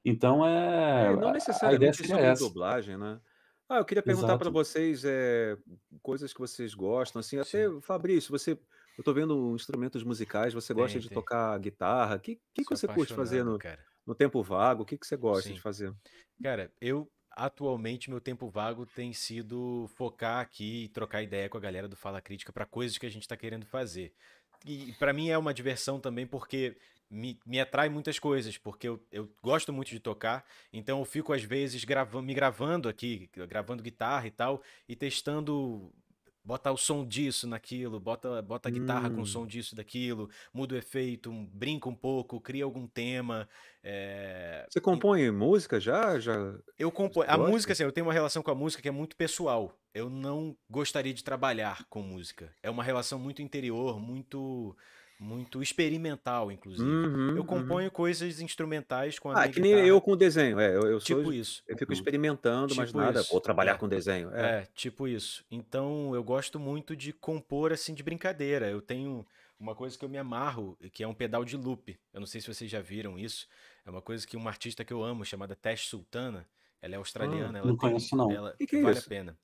Então é, É, não a- a ideia necessariamente sobre essa. dublagem, né? Ah, eu queria perguntar para Exato. vocês é, coisas que vocês gostam, assim, até Sim. Fabrício, você, eu tô vendo instrumentos musicais, você gosta Tem, de tem. tocar guitarra, o que, que, que Sou você curte fazer apaixonado, no, cara. no tempo vago? O que, que você gosta de Sim. fazer? Cara, eu atualmente meu tempo vago tem sido focar aqui e trocar ideia com a galera do Fala Crítica para coisas que a gente tá querendo fazer. E para mim é uma diversão também porque me, me atrai muitas coisas, porque eu, eu gosto muito de tocar, então eu fico às vezes gravando, me gravando aqui, gravando guitarra e tal, e testando bota o som disso naquilo, bota, bota a guitarra com o Hum, som disso daquilo, muda o efeito, brinca um pouco, cria algum tema. é, você e- compõe música já? Já eu compo... A música, assim, eu tenho uma relação com a música que é muito pessoal. Eu não gostaria de trabalhar com música. É uma relação muito interior, muito, muito experimental, inclusive. Uhum, Eu uhum. componho coisas instrumentais com a Ah, que nem eu com desenho. É, eu, eu sou, tipo isso. eu fico Uhum. experimentando, mas Tipo nada, isso. vou trabalhar É. com desenho. É. É, tipo isso. Então, eu gosto muito de compor assim de brincadeira. Eu tenho uma coisa que eu me amarro, que é um pedal de loop. Eu não sei se vocês já viram isso. É uma coisa que uma artista que eu amo, chamada Tesh Sultana, ela é Ah, australiana, ela Não tem, conheço, não. ela que que é vale a pena.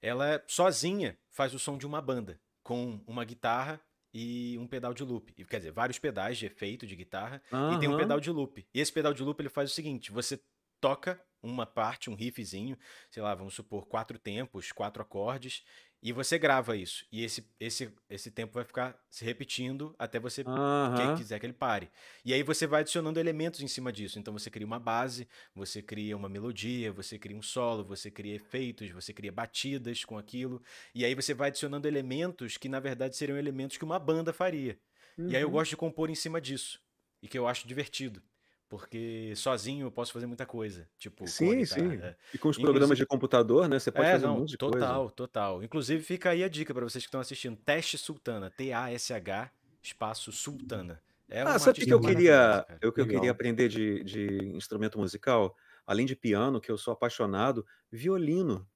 Ela sozinha faz o som de uma banda, com uma guitarra e um pedal de loop. Quer dizer, vários pedais de efeito de guitarra e tem um pedal de loop. E esse pedal de loop ele faz o seguinte: você toca uma parte, um riffzinho, sei lá, vamos supor, quatro tempos, quatro acordes, e você grava isso. E esse, esse, esse tempo vai ficar se repetindo até você Aham. quiser que ele pare. E aí você vai adicionando elementos em cima disso. Então você cria uma base, você cria uma melodia, você cria um solo, você cria efeitos, você cria batidas com aquilo. E aí você vai adicionando elementos que na verdade seriam elementos que uma banda faria. E aí eu Uhum. gosto de compor em cima disso. E que eu acho divertido. Porque sozinho eu posso fazer muita coisa. Tipo, Sim, sim. é. E com os programas Inclusive. de computador, né? Você pode É, fazer um não, monte de coisa. total, total. Inclusive fica aí a dica pra vocês que estão assistindo. Teste Sultana. T-A-S-H, espaço Sultana. É Ah, sabe o que que eu queria, eu, que eu queria aprender de, de instrumento musical? Além de piano, que eu sou apaixonado, violino.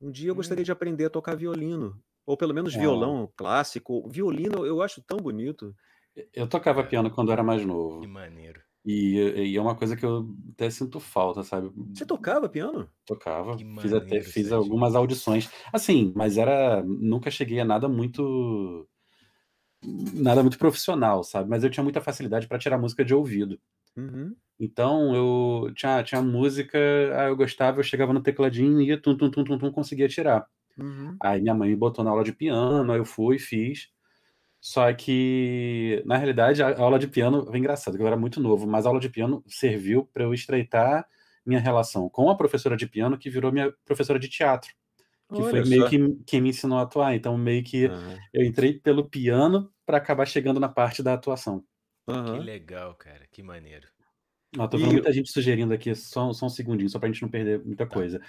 Um dia eu Hum, gostaria de aprender a tocar violino. Ou pelo menos É, violão clássico. Violino eu acho tão bonito. eu tocava é, piano quando eu era mais que novo. maneiro. E, e é uma coisa que eu até sinto falta, sabe? Você tocava piano? Tocava, Que fiz até fiz algumas audições. Assim, mas era nunca cheguei a nada muito nada muito profissional, sabe? Mas eu tinha muita facilidade para tirar música de ouvido. Uhum. Então eu tinha, tinha música, ah, eu gostava, eu chegava no tecladinho e ia tum, tum, tum, tum, tum, conseguia tirar. Uhum. Aí minha mãe me botou na aula de piano, aí eu fui e fiz. Só que, na realidade, a aula de piano, é engraçado, que eu era muito novo, mas a aula de piano serviu para eu estreitar minha relação com a professora de piano, que virou minha professora de teatro, que foi Olha meio só. que quem me ensinou a atuar. Então, meio que Aham. eu entrei pelo piano para acabar chegando na parte da atuação. Que Aham. legal, cara. Que maneiro. Ó, tô vendo E muita gente sugerindo aqui, só, só um segundinho, só pra gente não perder muita Tá. coisa.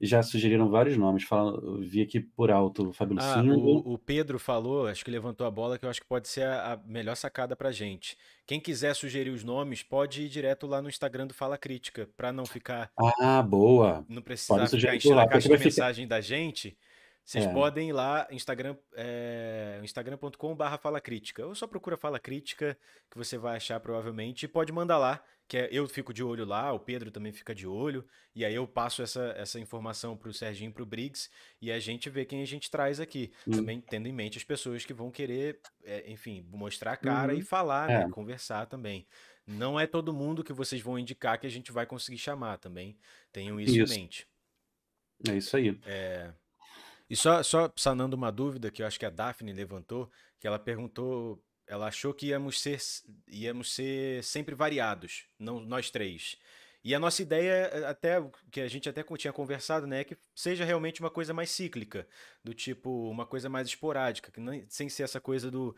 Já sugeriram vários nomes, fala, vi aqui por alto, Fábio Ah, o, o Pedro falou, acho que levantou a bola, que eu acho que pode ser a, a melhor sacada pra gente. Quem quiser sugerir os nomes, pode ir direto lá no Instagram do Fala Crítica, pra não ficar, Ah, boa. não precisar ficar sugerir por enchendo lá, a porque caixa de vai ficar. mensagem da gente. Vocês É, podem ir lá, Instagram, é, instagram.com/barra Fala Crítica. Ou só procura Fala Crítica, que você vai achar provavelmente, e pode mandar lá, que é- eu fico de olho lá, o Pedro também fica de olho, e aí eu passo essa, essa informação pro Serginho e pro Briggs, e a gente vê quem a gente traz aqui. hum, Também tendo em mente as pessoas que vão querer, é, enfim, mostrar a cara e Uhum. falar, é, né? Conversar também. Não é todo mundo que vocês vão indicar que a gente vai conseguir chamar também. Tenham isso em isso, mente. é isso aí. E só, só sanando uma dúvida que eu acho que a Daphne levantou, que ela perguntou, ela achou que íamos ser, íamos ser sempre variados, não nós três. E a nossa ideia, eh, até que a gente até tinha conversado, né, é que seja realmente uma coisa mais cíclica, do tipo uma coisa mais esporádica, que não, sem ser essa coisa do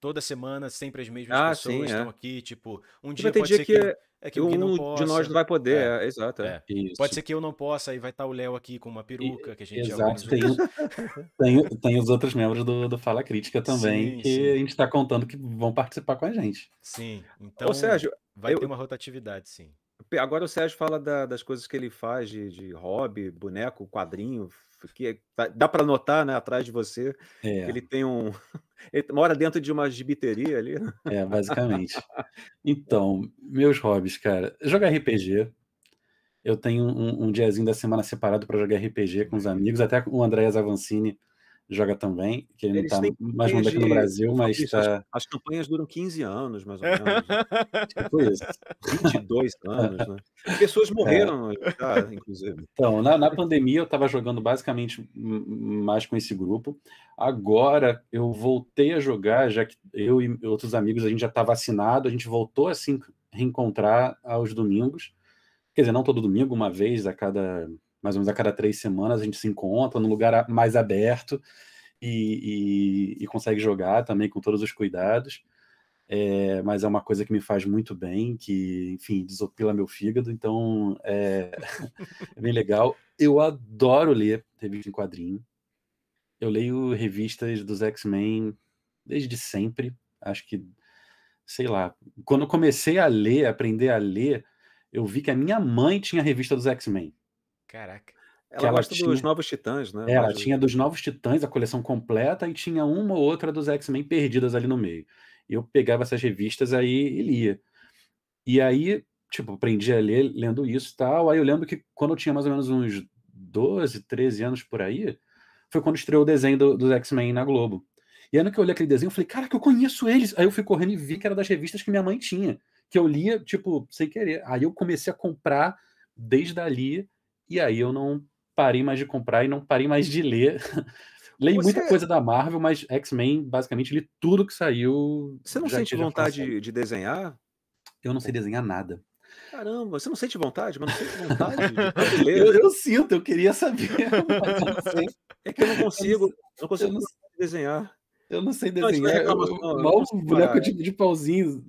toda semana sempre as mesmas Ah, sim, pessoas estão é. aqui, tipo, um E dia ter pode dia ser que que é que o Gui não um de nós não possa, vai poder, é, é, exato, é. Pode ser que eu não possa, aí vai estar o Léo aqui com uma E- peruca que a gente já exato, tem, tem, tem os outros membros do, do Fala Crítica também, Sim, que a sim, gente está contando que vão participar com a gente. sim. Ô, Então Sérgio, vai ter eu, uma rotatividade, sim. agora o Sérgio fala da- das coisas que ele faz de, de hobby, boneco, quadrinho, que é- dá para notar, né, atrás de você, que É, ele tem um. Ele mora dentro de uma gibiteria ali. é, basicamente. Então, meus hobbies, cara, jogar RPG. Eu tenho um, um diazinho da semana separado para jogar RPG com os amigos, até o André Zavancini joga também, que ele não Eles está têm mais aqui no. Brasil, mas as, está as campanhas duram 15 anos, mais ou menos, né? tipo isso. 22 anos, né? Pessoas É. morreram já, inclusive. Então, na, na pandemia eu estava jogando basicamente mais com esse grupo. Agora eu voltei a jogar, já que eu e outros amigos a gente já está vacinado, a gente voltou a se reencontrar aos domingos. Quer dizer, não todo domingo, uma vez a cada, mais ou menos a cada três semanas a gente se encontra num lugar mais aberto e, e- e consegue jogar também com todos os cuidados. É, mas é uma coisa que me faz muito bem, que, enfim, desopila meu fígado, então é, é bem legal. Eu adoro ler revista em quadrinho. Eu leio revistas dos X-Men desde sempre. Acho que, sei lá, quando eu comecei a ler, aprender a ler, eu vi que a minha mãe tinha revista dos X-Men. Caraca. Que Ela ela gosta dos tinha. Novos Titãs, né? Ela tinha dos Novos Titãs, a coleção completa, e tinha uma ou outra dos X-Men perdidas ali no meio. Eu pegava essas revistas aí e lia. E aí, tipo, aprendi a ler lendo isso e tal. Aí eu lembro que quando eu tinha mais ou menos uns 12, 13 anos por aí, foi quando estreou o desenho do- dos X-Men na Globo. E aí no que eu olhei aquele desenho, eu falei, cara, que eu conheço eles. Aí eu fui correndo e vi que era das revistas que minha mãe tinha, que eu lia, tipo, sem querer. Aí eu comecei a comprar desde ali, e aí eu não parei mais de comprar e não parei mais de ler. Leio muita Você, coisa da Marvel, mas X-Men, basicamente, li tudo que saiu, você não sente vontade de, de desenhar? Eu não sei desenhar nada. Caramba, você não sente vontade? Mas não sente vontade de? Eu, eu sinto, eu queria saber, eu não sei. É que eu não Eu não, consigo, eu não consigo não, desenhar. eu não sei Não, não é desenhar. Eu, reclamação, eu, não mal consigo boneco de, de pauzinho,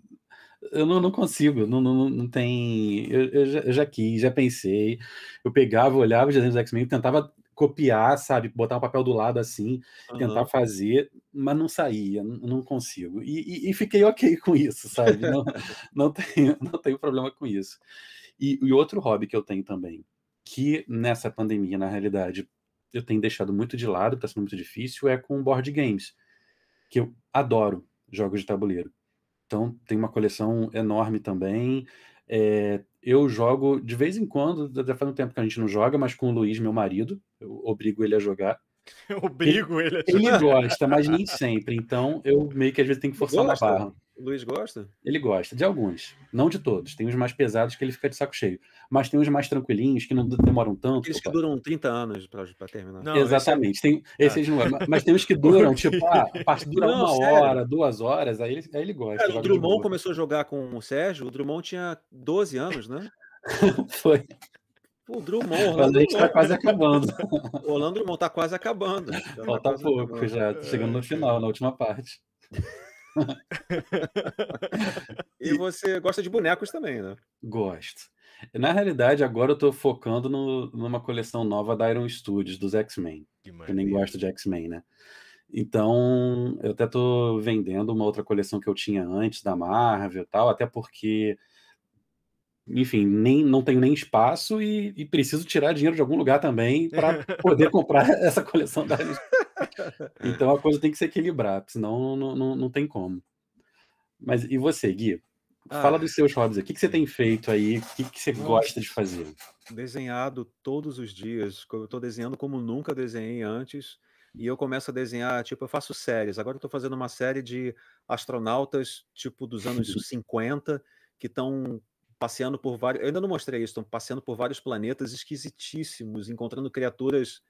eu não, não consigo. Não, não, não- tem. Eu, eu já, eu já quis, já pensei. Eu pegava, olhava os desenhos dos X-Men, tentava copiar, sabe? Botar um papel do lado assim, tentar Aham. fazer, mas não saía, não, não consigo. E, e- e fiquei ok com isso, sabe? Não, não, tenho, não tenho problema com isso. E, e outro hobby que eu tenho também, que nessa pandemia, na realidade, eu tenho deixado muito de lado, está sendo muito difícil, é com board games, que eu adoro jogos de tabuleiro. Então, tem uma coleção enorme também. É, eu jogo de vez em quando, já faz um tempo que a gente não joga, mas com o Luiz, meu marido, eu obrigo ele a jogar. Eu Ele, obrigo ele a ele jogar. gosta, mas nem sempre. Então, eu meio que às vezes tenho que Ele forçar gosta? barra. Luiz gosta? Ele gosta de alguns, não de todos. Tem uns mais pesados que ele fica de saco cheio, mas tem uns mais tranquilinhos que não demoram tanto. Aqueles que duram 30 anos pra, pra terminar. Não, esse é. Exatamente. Tem, Ah, esses não é, mas tem uns que duram, tipo, ah, a parte dura Não, uma sério. hora, duas horas, aí ele, aí ele gosta, Cara, o Drummond começou a jogar com o Sérgio, o Drummond tinha 12 anos, né? Foi. O Drummond, Mas Orlando a gente tá Drummond. quase acabando. O Orlando Drummond tá quase acabando. Tá Falta quase pouco acabando. já, tô chegando no final, na última parte. E você gosta de bonecos também, né? Gosto. Na realidade, agora eu tô focando no- numa coleção nova da Iron Studios, dos X-Men. Que Eu nem gosto de X-Men, né? Então, eu até tô vendendo uma outra coleção que eu tinha antes da Marvel e tal, até porque, enfim, nem, não tenho nem espaço e, e preciso tirar dinheiro de algum lugar também para poder comprar essa coleção da. Então a coisa tem que se equilibrar, senão não, não, não tem como. Mas e você, Gui? Fala Ah, dos seus hobbies. O que, que você tem feito aí? O que, que você gosta de fazer? desenhado todos os dias. Eu estou desenhando como nunca desenhei antes. E eu começo a desenhar, tipo, eu faço séries. Agora eu estou fazendo uma série de astronautas, tipo, dos anos 50, que estão passeando por vários. Eu ainda não mostrei isso, estão passeando por vários planetas esquisitíssimos, encontrando criaturas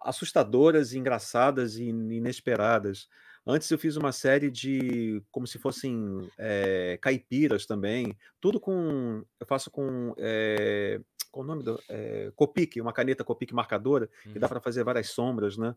assustadoras, engraçadas e inesperadas. Antes eu fiz uma série de como se fossem eh, caipiras também, tudo com eu faço com eh, qual o nome do eh, Copic, uma caneta Copic marcadora que dá Uhum. para fazer várias sombras, né?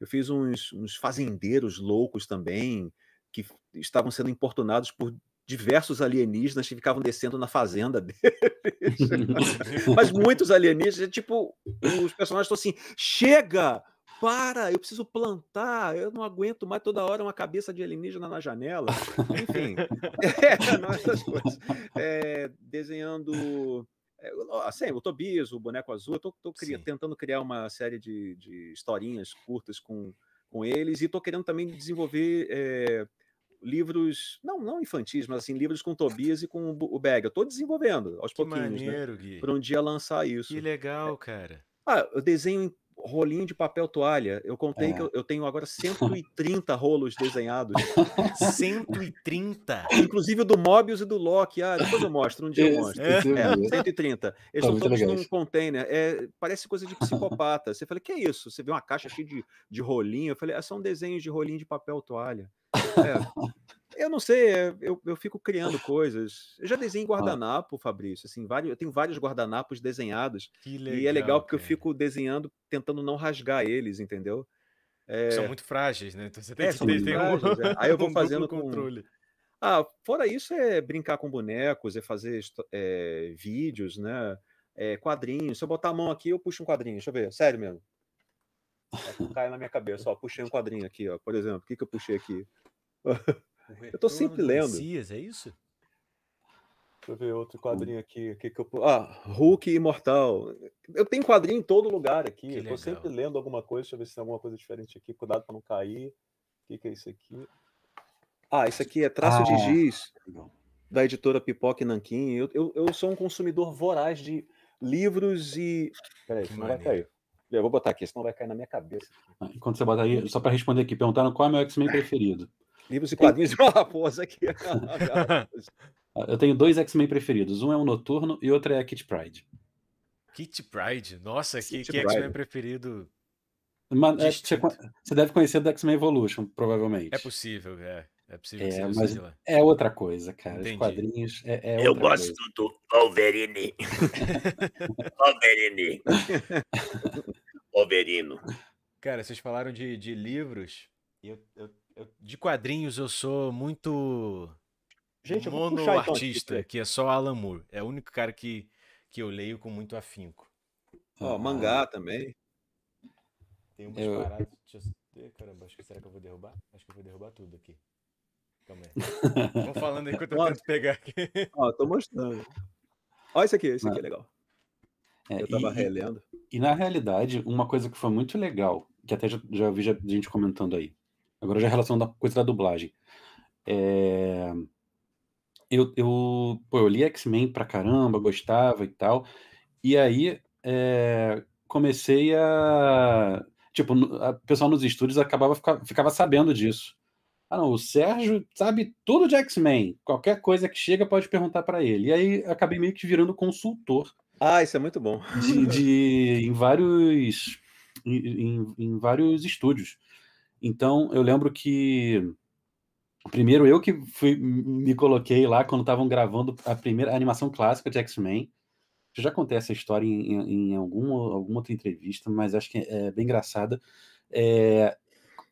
Eu fiz uns, uns fazendeiros loucos também que estavam sendo importunados por diversos alienígenas que ficavam descendo na fazenda deles. Mas muitos alienígenas, tipo, os personagens estão assim: chega! Para, eu preciso plantar, eu não aguento mais toda hora uma cabeça de alienígena na janela. Enfim, é, não, essas coisas. É, desenhando. é, assim, o Tobias, o boneco azul, eu tô, tô cria- tentando criar uma série de, de historinhas curtas com, com eles e tô querendo também desenvolver é, livros, não, não infantis, mas assim, livros com Tobias e com o Bag. Eu tô desenvolvendo aos Que pouquinhos, né? maneiro, Gui. Para um dia lançar Que isso. legal, cara. Ah, eu desenho em rolinho de papel toalha. Eu contei que É. eu, eu tenho agora 130 rolos desenhados, 130. inclusive o do Mobius e do Loki. Ah, depois eu mostro, um dia eu mostro. É, vi. 130. Eles estão todos legais. num container. É, parece coisa de psicopata. Você fala, que é isso? Você vê uma caixa cheia de, de rolinho. Eu falei, ah, são desenhos de rolinho de papel toalha. É, eu não sei, é, eu, eu fico criando coisas. Eu já desenhei em guardanapo, Fabrício. Assim, vários, eu tenho vários guardanapos desenhados. Legal. e é legal porque eu cara. fico desenhando, tentando não rasgar eles, entendeu? São muito frágeis, né? Então você tem É, que ter um, é. Aí eu vou um fazendo com- controle. Ah, fora isso é brincar com bonecos, é fazer é, vídeos, né? É, quadrinhos. Se eu botar a mão aqui, eu puxo um quadrinho. Deixa eu ver, sério mesmo. Cai na minha cabeça, ó. Puxei um quadrinho aqui, ó. Por exemplo, o que, que eu puxei aqui? Eu tô sempre lendo. Messias, é isso? Deixa eu ver outro quadrinho aqui. O que, que eu Ah, Hulk Imortal. Eu tenho quadrinho em todo lugar aqui. Que eu tô legal. sempre lendo alguma coisa. Deixa eu ver se tem alguma coisa diferente aqui. Cuidado para não cair. O que, que é isso aqui? Ah, isso aqui é traço de Ah. giz. Legal. da editora Pipoca e Nanquim. Eu, eu, eu sou um consumidor voraz de livros e. Peraí, Que senão vai cair. Eu vou botar aqui, senão vai cair na minha cabeça. Ah, Enquanto você bota aí, só para responder aqui, perguntaram qual é o meu X-Men preferido. Livros e quadrinhos e uma raposa aqui. Eu tenho dois X-Men preferidos. Um é o Noturno e outro é a Kit Pride. Kit Pride. Nossa, que, Kit que X-Men Pride. preferido. Mas, é, você, você deve conhecer do X-Men Evolution, provavelmente. É possível, é. É possível É, que mas-. É outra coisa, cara. Entendi. Os quadrinhos é, é Eu gosto coisa. do Wolverine. Wolverine. Wolverino. Cara, vocês falaram de, de livros. e eu- eu- eu- de quadrinhos eu sou muito Gente, eu vou puxar então que é só Alan Moore. É o único cara que, que eu leio com muito afinco. Ó, mangá também. Tem umas Eu- paradas. Deixa eu... Caramba, acho que será que eu vou derrubar? Acho que eu vou derrubar tudo aqui. Calma aí. Vão falando aí enquanto eu Nossa. tento pegar aqui. Ó, tô mostrando. Ó, esse aqui, esse aqui é legal. É, Eu tava e- e- relendo. E na realidade, uma coisa que foi muito legal, que até já, já vi já- gente comentando aí, agora já relacionando a coisa da dublagem. É, Eu, eu, pô, eu li X-Men pra caramba, gostava e tal, e aí é, comecei a. Tipo, o pessoal nos estúdios acabava fica- ficava sabendo disso. Ah, não, o Sérgio sabe tudo de X-Men. Qualquer coisa que chega pode perguntar pra ele. E aí acabei meio que virando consultor Ah, isso é muito bom. de, de- em vários em, em- em vários estúdios. Então eu lembro que primeiro eu que fui me coloquei lá quando estavam gravando a primeira animação clássica de X-Men. Eu já contei essa história em, em alguma, alguma outra entrevista, mas acho que é bem engraçada. É,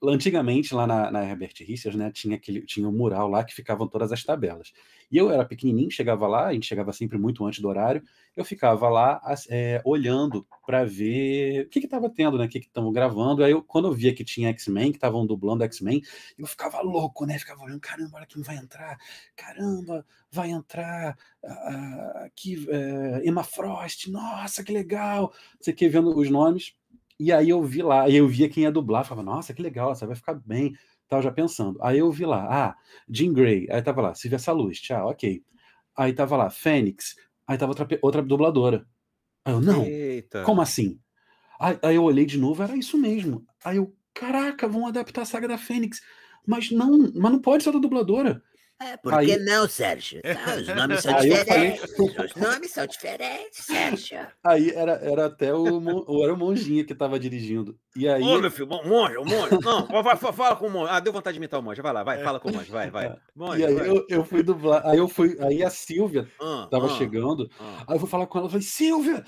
antigamente, lá na, na Herbert Richards, né, tinha, aquele, tinha um mural lá que ficavam todas as tabelas. E eu era pequenininho, chegava lá, a gente chegava sempre muito antes do horário, eu ficava lá é, olhando para ver o que estava tendo, né? O que estavam gravando. Aí eu, quando eu via que tinha X-Men, que estavam dublando X-Men, eu ficava louco, né? Ficava olhando, caramba, olha quem vai entrar, caramba, vai entrar aqui uh, Emma Frost, nossa, que legal! Você quer vendo os nomes. E aí eu vi lá, eu via quem ia dublar, falava, nossa, que legal, você vai ficar bem. Tava já pensando. Aí eu vi lá, ah, Jean Grey, aí tava lá, Silvia Saluz, tchau, ok. Aí tava lá, Fênix, aí tava outra, outra dubladora. Aí eu, não, Eita. como assim? Aí, aí eu olhei de novo, era isso mesmo. Aí eu, caraca, vão adaptar a saga da Fênix. Mas não, mas não pode ser da dubladora. É, por aí... que não, Sérgio? Ah, os nomes são diferentes. Falei... Os nomes são diferentes, Sérgio. Aí era, era até o, era o Monjinha que estava dirigindo. E aí... Ô, meu filho, monge, o monge. Não, vai, fala com o monge. Ah, deu vontade de imitar o monge. Vai lá, vai, fala com o monge, vai, vai. Monge, e aí vai. Eu, eu fui dublar. Aí eu fui. Aí a Silvia estava ah, ah, chegando. Ah. Aí eu fui falar com ela. Eu falei, Silvia,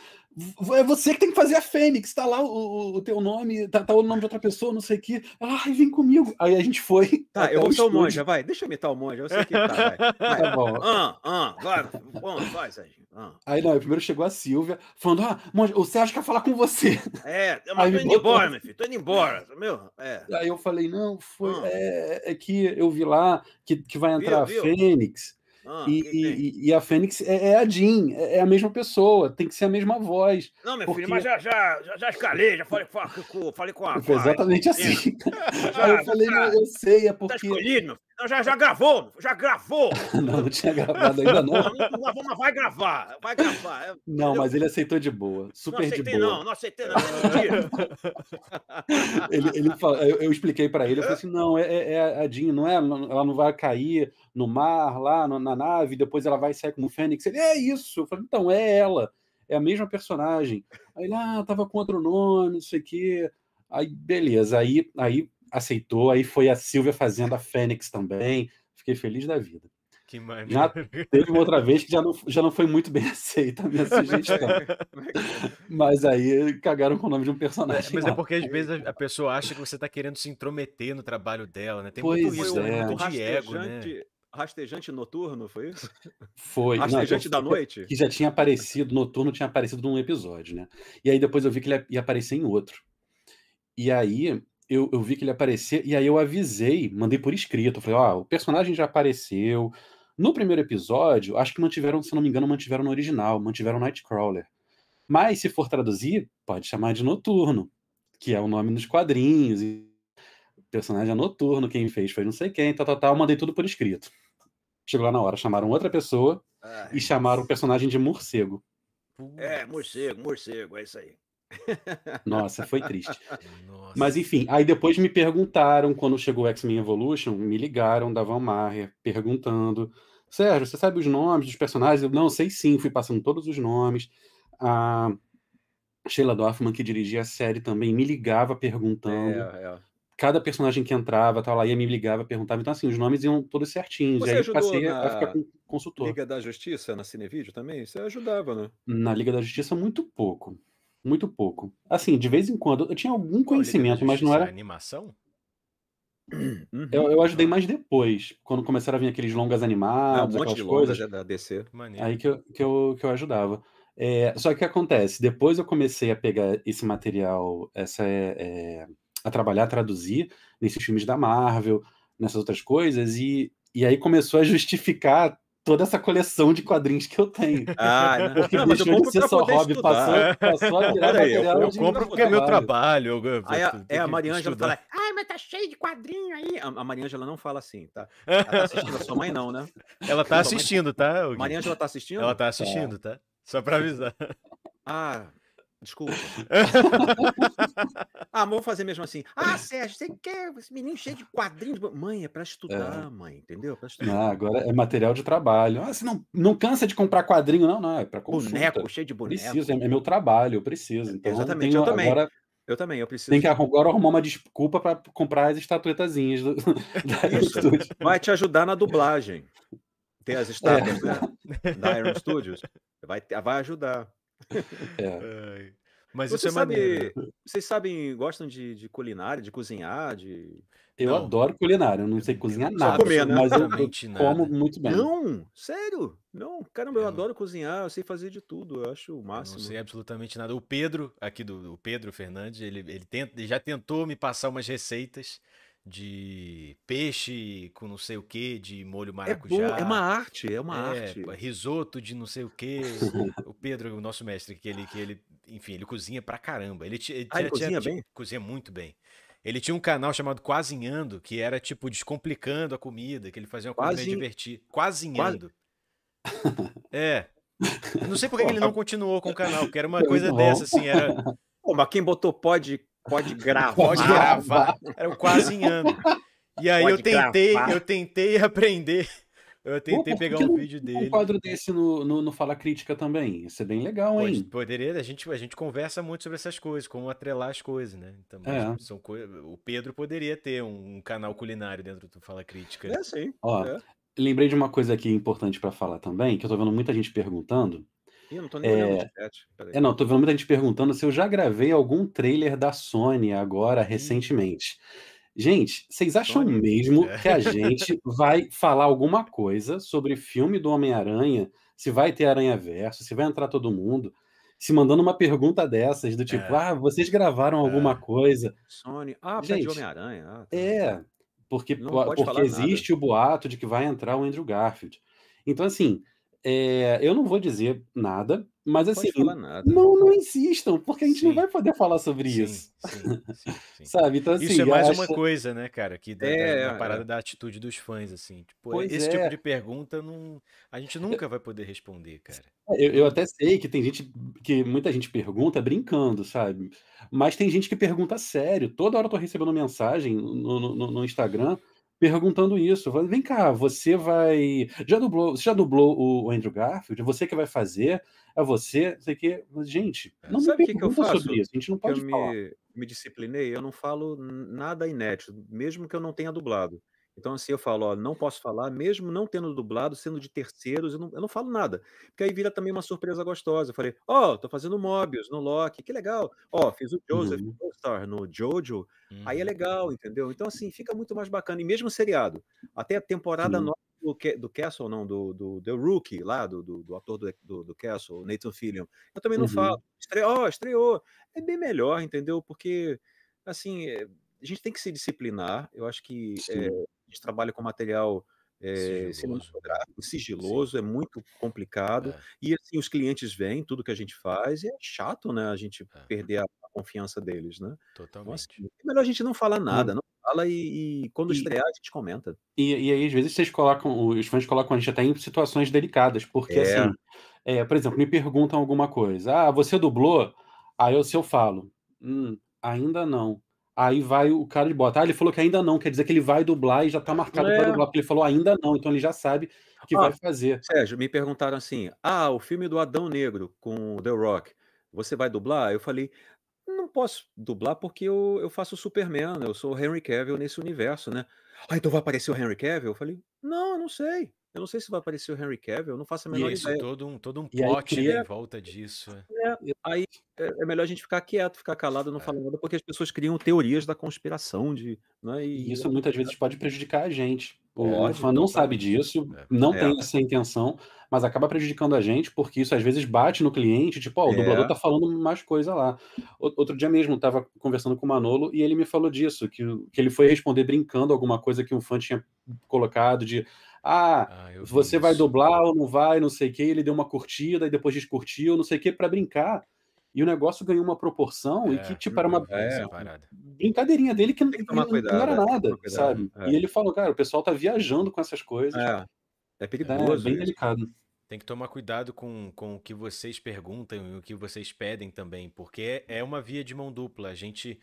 é você que tem que fazer a Fênix, tá lá o, o teu nome, tá, tá, o nome de outra pessoa, não sei o quê. Ai, vem comigo. Aí a gente foi. Tá, eu vou ser o monge, vai, deixa eu imitar o monge, eu sei que tá, vai. vai. Tá bom. Ah, ah, vai, bom, vai, Sérgio. Ah. Aí não, primeiro chegou a Silvia, falando: Ah, monge, o Sérgio quer falar com você. É, mas tô indo embora, meu filho, tô indo embora, meu. É. Aí eu falei: Não, foi, ah. é, é, que eu vi lá que, que vai entrar viu, viu? a Fênix. Ah, e, e, e, a Fênix é, é, a Jean, é, é a mesma pessoa, tem que ser a mesma voz. Não, meu porque... filho, mas já, já, já, escalei, já falei, falei, falei com a. Foi exatamente assim. Já, eu falei, não, eu sei, é tá porque. Tá escolhido, meu não, já, já gravou, já gravou. não, não tinha gravado ainda não. Não, gravou, mas vai gravar, vai gravar. É, não, mas ele aceitou de boa, super aceitei, de boa. Não, não aceitei não, é ele, ele eu, eu expliquei para ele, eu falei assim, não, é, é, é a Jean, não é, ela não vai cair no mar, lá na nave, depois ela vai sair como Fênix. Ele, é isso. Eu falei, então, é ela, é a mesma personagem. Aí ele, ah, tava com outro nome, não sei o quê. Aí, beleza, aí, aí aceitou, aí foi a Silvia fazendo a Fênix também. Fiquei feliz da vida. Que maneiro. Já teve uma outra vez que já não, já não foi muito bem aceita a minha sugestão. mas aí cagaram com o nome de um personagem. É, mas é lá. é porque às vezes a pessoa acha que você está querendo se intrometer no trabalho dela, né? Tem pois muito isso, é. muito de ego, né? Rastejante noturno, foi isso? Foi. Rastejante não, da noite? Que já tinha aparecido, noturno tinha aparecido num episódio, né? E aí depois eu vi que ele ia aparecer em outro. E aí eu, eu vi que ele aparecer, e aí eu avisei, mandei por escrito. Falei, ó, oh, o personagem já apareceu. No primeiro episódio, acho que mantiveram, se não me engano, mantiveram no original, mantiveram Nightcrawler. Mas se for traduzir, pode chamar de Noturno, que é o nome nos quadrinhos. E o personagem é Noturno, quem fez foi não sei quem, tal, tal, tal. Mandei tudo por escrito. Chegou lá na hora, chamaram outra pessoa Ai, e chamaram o personagem de Morcego. É, morcego, morcego, é isso aí. Nossa, foi triste. Nossa. Mas enfim, aí depois me perguntaram, quando chegou o X-Men Evolution, me ligaram da Van Maher, perguntando: Sérgio, você sabe os nomes dos personagens? Eu, não, sei sim, fui passando todos os nomes. A Sheila Dorfman, que dirigia a série, também me ligava perguntando. É, é. Cada personagem que entrava, tal, lá ia me ligava, perguntava. Então, assim, os nomes iam todos certinhos. Você e aí passei a ficar com consultor. Liga da Justiça, na Cinevídeo também? Você ajudava, né? Na Liga da Justiça, muito pouco. Muito pouco. Assim, de vez em quando eu tinha algum conhecimento, mas não era. animação? Uhum. Eu, eu ajudei mais depois, quando começaram a vir aqueles longas animados, ah, um monte de coisas. Longas da DC. Aí que eu, que eu, que eu ajudava. É, só que o que acontece? Depois eu comecei a pegar esse material, essa é, é, a trabalhar, a traduzir nesses filmes da Marvel, nessas outras coisas, e, e aí começou a justificar toda essa coleção de quadrinhos que eu tenho. Ah, não, porque não, deixou de ser só hobby, passou, passou a virar aí, eu, eu compro porque é meu trabalho. Eu, aí a, é, a Mariângela fala, ai, mas tá cheio de quadrinho aí. A, a Mariângela não fala assim, tá? Ela tá assistindo, a sua mãe não, né? Ela tá assistindo, tá? Mariângela tá assistindo? Ela tá assistindo, tá? Só pra avisar. Ah, Desculpa. ah, vou fazer mesmo assim. Ah, Sérgio, você quer esse menino cheio de quadrinhos? Mãe, é para estudar, é. mãe, entendeu? Pra estudar. Não, agora é material de trabalho. Ah, você não, não cansa de comprar quadrinho, não, não, é para Boneco, cheio de boneco. Preciso, é, é meu trabalho, eu preciso. Então, Exatamente, eu também. Agora, eu também, eu preciso. Tem que agora arrumar uma desculpa para comprar as estatuetazinhas do, Vai te ajudar na dublagem. Tem as estátuas, é. né? Da Iron Studios. Vai, vai ajudar. É. Mas Você isso é sabe, maneiro. né? vocês sabem, gostam de, de culinária, de cozinhar, de. Eu Não. adoro culinária, eu não sei cozinhar eu- nada, comer, né? mas eu, eu como muito bem. Não, sério? Não, caramba, eu Eu- adoro cozinhar, eu sei fazer de tudo, eu acho o Eu não máximo. sei absolutamente nada. O Pedro, aqui do o Pedro Fernandes, ele, ele, tenta, ele já tentou me passar umas receitas de peixe com não sei o que, de molho É bom, maracujá. é uma arte, é uma É, arte. risoto de não sei o quê. O Pedro, o nosso mestre, que ele, que ele, enfim, ele cozinha pra caramba. Ele, ele Ah, ele tinha- cozinha tinha- bem? cozinha muito bem. Ele tinha um canal chamado Quazinhando, que era tipo descomplicando a comida, que ele fazia uma coisa meio Quase- divertida. Quazinhando. É. Eu não sei por que que ele não continuou com o canal, porque era uma coisa bom. dessa, assim, era Pô, mas quem botou pode, pode gravar. pode gravar, era o Quazinhando. E aí eu Pode tentei, gravar. eu tentei aprender, eu tentei pegar um vídeo Um dele. quadro desse no, no, no Fala Crítica também. Isso é bem legal, Pode- hein? poderia, a gente, a gente conversa muito sobre essas coisas, como atrelar as coisas, né? Então, É. são coi- o Pedro poderia ter um, canal culinário dentro do Fala Crítica. É sim. Ó, É. lembrei de uma coisa aqui importante pra falar também, que eu tô vendo muita gente perguntando. Ih, não tô nem olhando o chat. Peraí. É, não, tô vendo muita gente perguntando se eu já gravei algum trailer da Sony agora, recentemente. Gente, vocês acham Sony? mesmo É. que a gente vai falar alguma coisa sobre filme do Homem-Aranha? Se vai ter Aranha Verso, se vai entrar todo mundo? Se mandando uma pergunta dessas, do tipo, É. ah, vocês gravaram alguma É. coisa? Sony. Ah, pé de Gente, Homem-Aranha. Ah, tá. É, porque, Não po- pode porque falar nada. existe o boato de que vai entrar o Andrew Garfield. Então, assim, é, eu não vou dizer nada, mas Não assim, nada. não, não insistam, porque a gente não Sim. vai poder falar sobre Sim, isso. sim. Sabe? Então, assim, Isso é mais acho- uma coisa, né, cara, que da, da- É, da parada é. da atitude dos fãs, assim. Tipo, Pois esse é. tipo de pergunta não, a gente nunca vai poder responder, cara. Eu, eu até sei que tem gente que muita gente pergunta brincando, sabe? Mas tem gente que pergunta sério. Toda hora eu tô recebendo mensagem no- no- no Instagram perguntando isso. Falando, Vem cá, você vai. Já dublou, você já dublou o, Andrew Garfield? É você que vai fazer? É você? Sei. Mas, Gente, não Sabe o me que, que eu faço? sobre isso. A gente não Que eu pode falar. me, me disciplinei, eu não falo nada inédito, mesmo que eu não tenha dublado. Então, assim, eu falo, ó, não posso falar, mesmo não tendo dublado, sendo de terceiros, eu não, eu não falo nada. Porque aí vira também uma surpresa gostosa. Eu falei, ó, tô fazendo Mobius no Loki, que legal. Ó, fiz o Joseph Uhum. Joestar no Jojo, aí é Uhum. legal, entendeu? Então, assim, fica muito mais bacana. E mesmo seriado, até a temporada Sim. nova do, do Castle, não, do, do The Rookie, lá, do, do, do ator do, do, do Castle, Nathan Fillion, eu também não Uhum. falo. Estreou, estreou. É bem melhor, entendeu? Porque, assim, é, a gente tem que se disciplinar. Eu acho que é, a gente trabalha com material é, Sigiloso. sigiloso, é muito complicado. É. E, assim, os clientes veem tudo que a gente faz e é chato, né, a gente É. perder a, a confiança deles, né? Então, assim, Totalmente. é melhor a gente não falar Hum. nada, não fala e, e quando E- estrear a gente comenta. E, e aí, às vezes, vocês colocam, os fãs colocam a gente até em situações delicadas, porque, É. assim, é, por exemplo, me perguntam alguma coisa. Ah, você dublou? Aí eu, se eu falo, "Hum, ainda não. Aí vai o cara e bota, ah, ele falou que ainda não, quer dizer que ele vai dublar e já tá marcado É. para dublar, porque ele falou ainda não, então ele já sabe que Ó, vai fazer. Sérgio, me perguntaram assim: ah, o filme do Adão Negro com o The Rock, você vai dublar? Eu falei, não posso dublar porque eu, eu faço Superman, eu sou o Henry Cavill nesse universo, né? Ah, então vai aparecer o Henry Cavill? Eu falei, não, eu não sei. Eu não sei se vai aparecer o Henry Cavill, eu não faço a menor Isso, ideia. todo um, todo um plot cria- em volta disso. é. É, aí é, é melhor a gente ficar quieto, ficar calado, não É. falar nada, porque as pessoas criam teorias da conspiração de. Né, E e isso muitas vezes pode prejudicar a gente. O, o Pode, fã não sabe disso, É. não É. tem essa intenção, mas acaba prejudicando a gente, porque isso às vezes bate no cliente, tipo, ó, o É. dublador tá falando mais coisa lá. O- Outro dia mesmo, tava conversando com o Manolo e ele me falou disso, que, o- que ele foi responder brincando alguma coisa que um fã tinha colocado de ah, Ah, você vai isso. dublar ou não vai, não sei o que, ele deu uma curtida e depois descurtiu, não sei o que, pra brincar. E o negócio ganhou uma proporção e que, É, tipo, era uma É. brincadeirinha dele que, Tem que tomar não- não cuidado, era é, nada, sabe? é. E ele falou, cara, o pessoal tá viajando com essas coisas. É, é É, perigoso. bem isso. delicado. Tem que tomar cuidado com, com o que vocês perguntam e o que vocês pedem também, porque é uma via de mão dupla. A gente.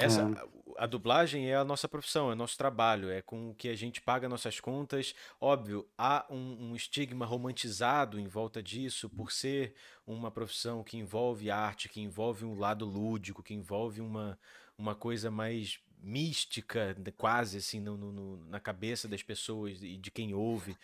Essa, a, a dublagem é a nossa profissão, é nosso trabalho, é com o que a gente paga nossas contas. Óbvio, há um, um estigma romantizado em volta disso, por ser uma profissão que envolve arte, que envolve um lado lúdico, que envolve uma, uma coisa mais mística, quase assim, no- no- na cabeça das pessoas e de quem ouve.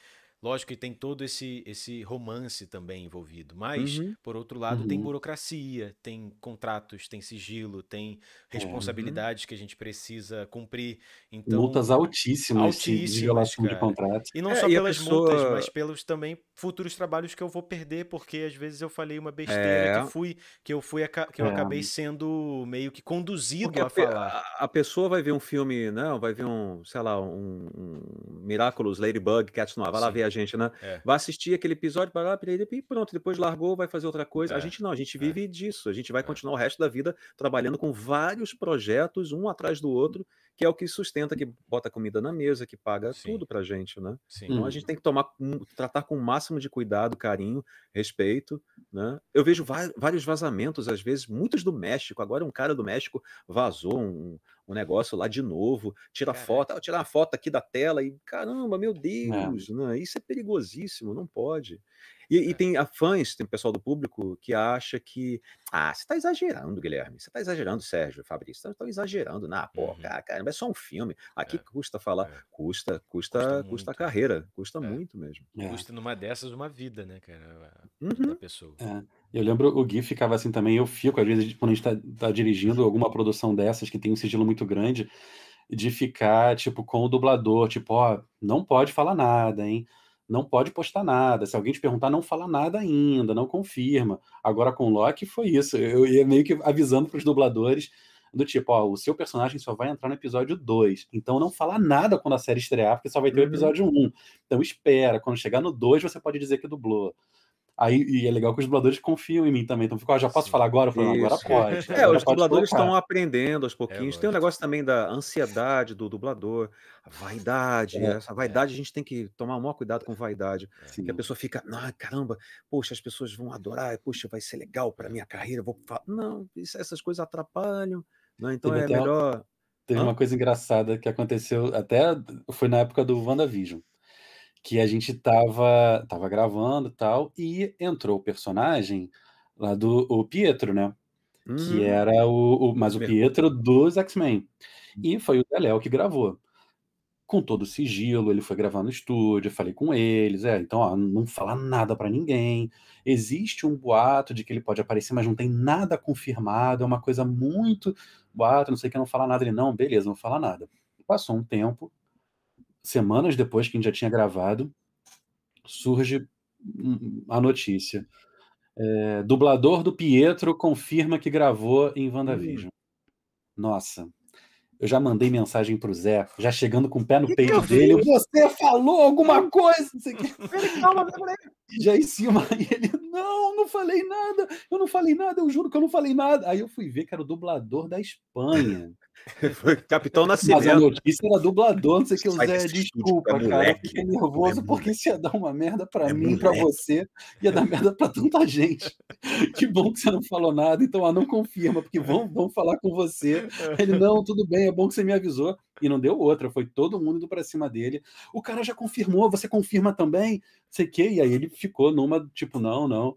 Lógico que tem todo esse, esse romance também envolvido, mas, Uhum. por outro lado, tem Uhum. burocracia, tem contratos, tem sigilo, tem É. responsabilidades que a gente precisa cumprir. Então, Multas altíssimas se- de altíssimas, violação de cara. contrato. E não É, só e pelas multas, pessoa- mas pelos também futuros trabalhos que eu vou perder, porque às vezes eu falei uma besteira É. que fui, que eu fui, que eu É. acabei sendo meio que conduzido Porque a falar. a- a pessoa vai ver um filme, não, vai ver um, sei lá, um, um Miraculous Ladybug, Cats no Ar, vai lá Sim. ver a gente, né? É. Vai assistir aquele episódio, vai lá, e pronto, depois largou, vai fazer outra coisa. É, A gente não, a gente é. vive disso. A gente vai É. continuar o resto da vida trabalhando com vários projetos, um atrás do outro, que é o que sustenta, que bota comida na mesa, que paga Sim. tudo pra gente, né? Sim. Então a Hum. gente tem que tomar, tratar com o máximo de cuidado, carinho, respeito, né? Eu vejo vários vazamentos, às vezes, muitos do México. Agora um cara do México vazou um, um negócio lá de novo, tira Caraca. foto, ah, tirar uma foto aqui da tela e caramba, meu Deus, né? Isso é perigosíssimo, não pode. E, e É. tem a fãs, tem pessoal do público que acha que, ah, você tá exagerando, Guilherme, você tá exagerando, Sérgio, Fabrício, estão exagerando, nah, pô, Uhum. cara, caramba, é só um filme. Aqui É. custa falar, É. custa, Custa custa, custa a carreira, custa É. muito mesmo. É. Custa numa dessas uma vida, né, cara, Uhum. da pessoa. É. Eu lembro, o Gui ficava assim também. Eu fico, às vezes, quando a gente tá, tá dirigindo alguma produção dessas que tem um sigilo muito grande, de ficar, tipo, com o dublador, tipo, ó, não pode falar nada, hein? Não pode postar nada. Se alguém te perguntar, não fala nada ainda, não confirma. Agora com o Loki foi isso. Eu ia meio que avisando pros dubladores, do tipo, ó, o seu personagem só vai entrar no episódio 2. Então não fala nada quando a série estrear, porque só vai ter o Uhum. episódio 1. Então espera, quando chegar no 2 você pode dizer que dublou. Aí, e é legal que os dubladores confiam em mim também. Então, ficou, ó, já posso Sim. falar agora? Falo, "Não, agora pode. É, agora os pode dubladores colocar." estão aprendendo aos pouquinhos. Tem um negócio também da ansiedade do dublador, a vaidade. É, Essa vaidade a gente tem que tomar o maior cuidado com vaidade. Sim. Que a pessoa fica, ah, caramba, poxa, as pessoas vão adorar, poxa, vai ser legal para minha carreira. Vou fa-". Não, isso- essas coisas atrapalham. Né? Então Teve é uma- melhor. Teve Hã? uma coisa engraçada que aconteceu, até foi na época do WandaVision, que a gente tava, tava gravando e tal, e entrou o personagem lá do o Pietro, né? Que Hum, era o, o- mas o. Pietro dos X-Men. E foi o Deléo que gravou. Com todo o sigilo, ele foi gravar no estúdio, falei com eles, é, então, ó, não fala nada pra ninguém. Existe um boato de que ele pode aparecer, mas não tem nada confirmado, é uma coisa muito boato, não sei o que, não fala nada. Ele, não, beleza, não fala nada. Passou um tempo, semanas depois que a gente já tinha gravado, surge hum, a notícia. É, dublador do Pietro confirma que gravou em WandaVision. Nossa, eu já mandei mensagem pro Zé, já chegando com o pé no Que que peito eu dele. fiz? Você falou alguma coisa? Calma, já em cima, e ele, não, não falei nada, eu não falei nada, eu juro que eu não falei nada. Aí eu fui ver que era o dublador da Espanha. Foi Capitão Mas a Nascimento. notícia era dublador, não sei o que. Zé, desculpa, cara, eu fiquei nervoso é porque isso ia dar uma merda pra É mim, pra moleque. você, ia dar merda pra tanta gente. Que bom que você não falou nada, então ah, não confirma, porque vão, vão falar com você. Ele, não, tudo bem, é bom que você me avisou. E não deu outra, foi todo mundo indo pra cima dele. O cara já confirmou, você confirma também? Não sei o quê. E aí ele ficou numa, tipo, não, não.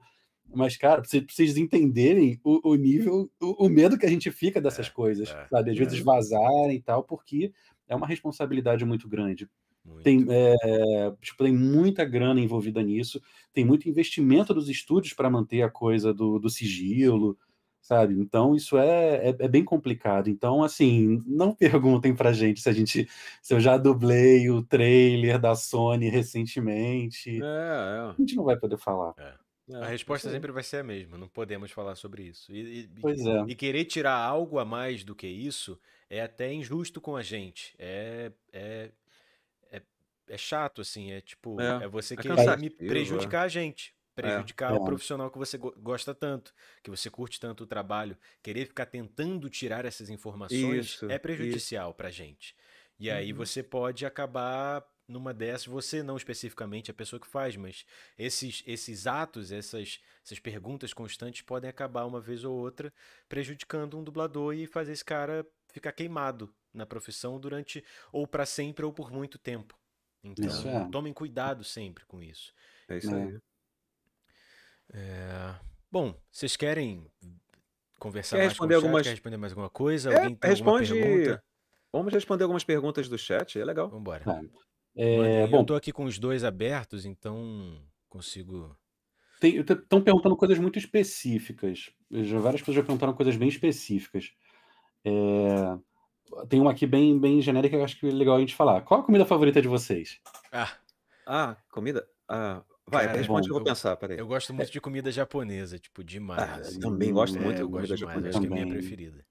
Mas, cara, pra vocês- entenderem o, o nível, o, o medo que a gente fica dessas É, coisas, é, sabe? Às vezes é. vazarem e tal, porque é uma responsabilidade muito grande. Muito. Tem, é, tipo, tem muita grana envolvida nisso, tem muito investimento dos estúdios para manter a coisa do, do sigilo, sabe? Então isso é, é, é bem complicado. Então, assim, não perguntem pra gente se a gente se eu já dublei o trailer da Sony recentemente. É, A gente não vai poder falar. É. A resposta isso sempre vai ser a mesma, não podemos falar sobre isso. E, e- Pois é. e querer tirar algo a mais do que isso é até injusto com a gente. É, é, é, é chato, assim. É tipo, É, é, você é querer me é. prejudicar a gente. Prejudicar É. o profissional que você go- gosta tanto, que você curte tanto o trabalho. Querer ficar tentando tirar essas informações Isso, é prejudicial pra gente. E aí Uhum. você pode acabar numa dessas, você não especificamente a pessoa que faz, mas esses, esses atos, essas, essas perguntas constantes podem acabar uma vez ou outra prejudicando um dublador e fazer esse cara ficar queimado na profissão durante ou para sempre ou por muito tempo. Então, é. tomem cuidado sempre com isso. É isso aí. É, Bom, vocês querem conversar Quer mais responder com o chat? algumas- Quer responder mais alguma coisa? É, Alguém tem alguma responde- pergunta? Vamos responder algumas perguntas do chat, é legal. Vambora. Tá. É. Eu bom, tô aqui com os dois abertos, então consigo. Estão perguntando coisas muito específicas. Já, várias pessoas já perguntaram coisas bem específicas. É, tem uma aqui bem, bem genérica que eu acho que é legal a gente falar. Qual a comida favorita de vocês? Ah, Ah, comida? Ah, vai, Cara, responde que eu vou pensar, peraí. eu gosto muito de comida japonesa, tipo, demais. Ah, assim. também gosto É, muito É, de eu gosto comida japonesa. acho que é a minha preferida.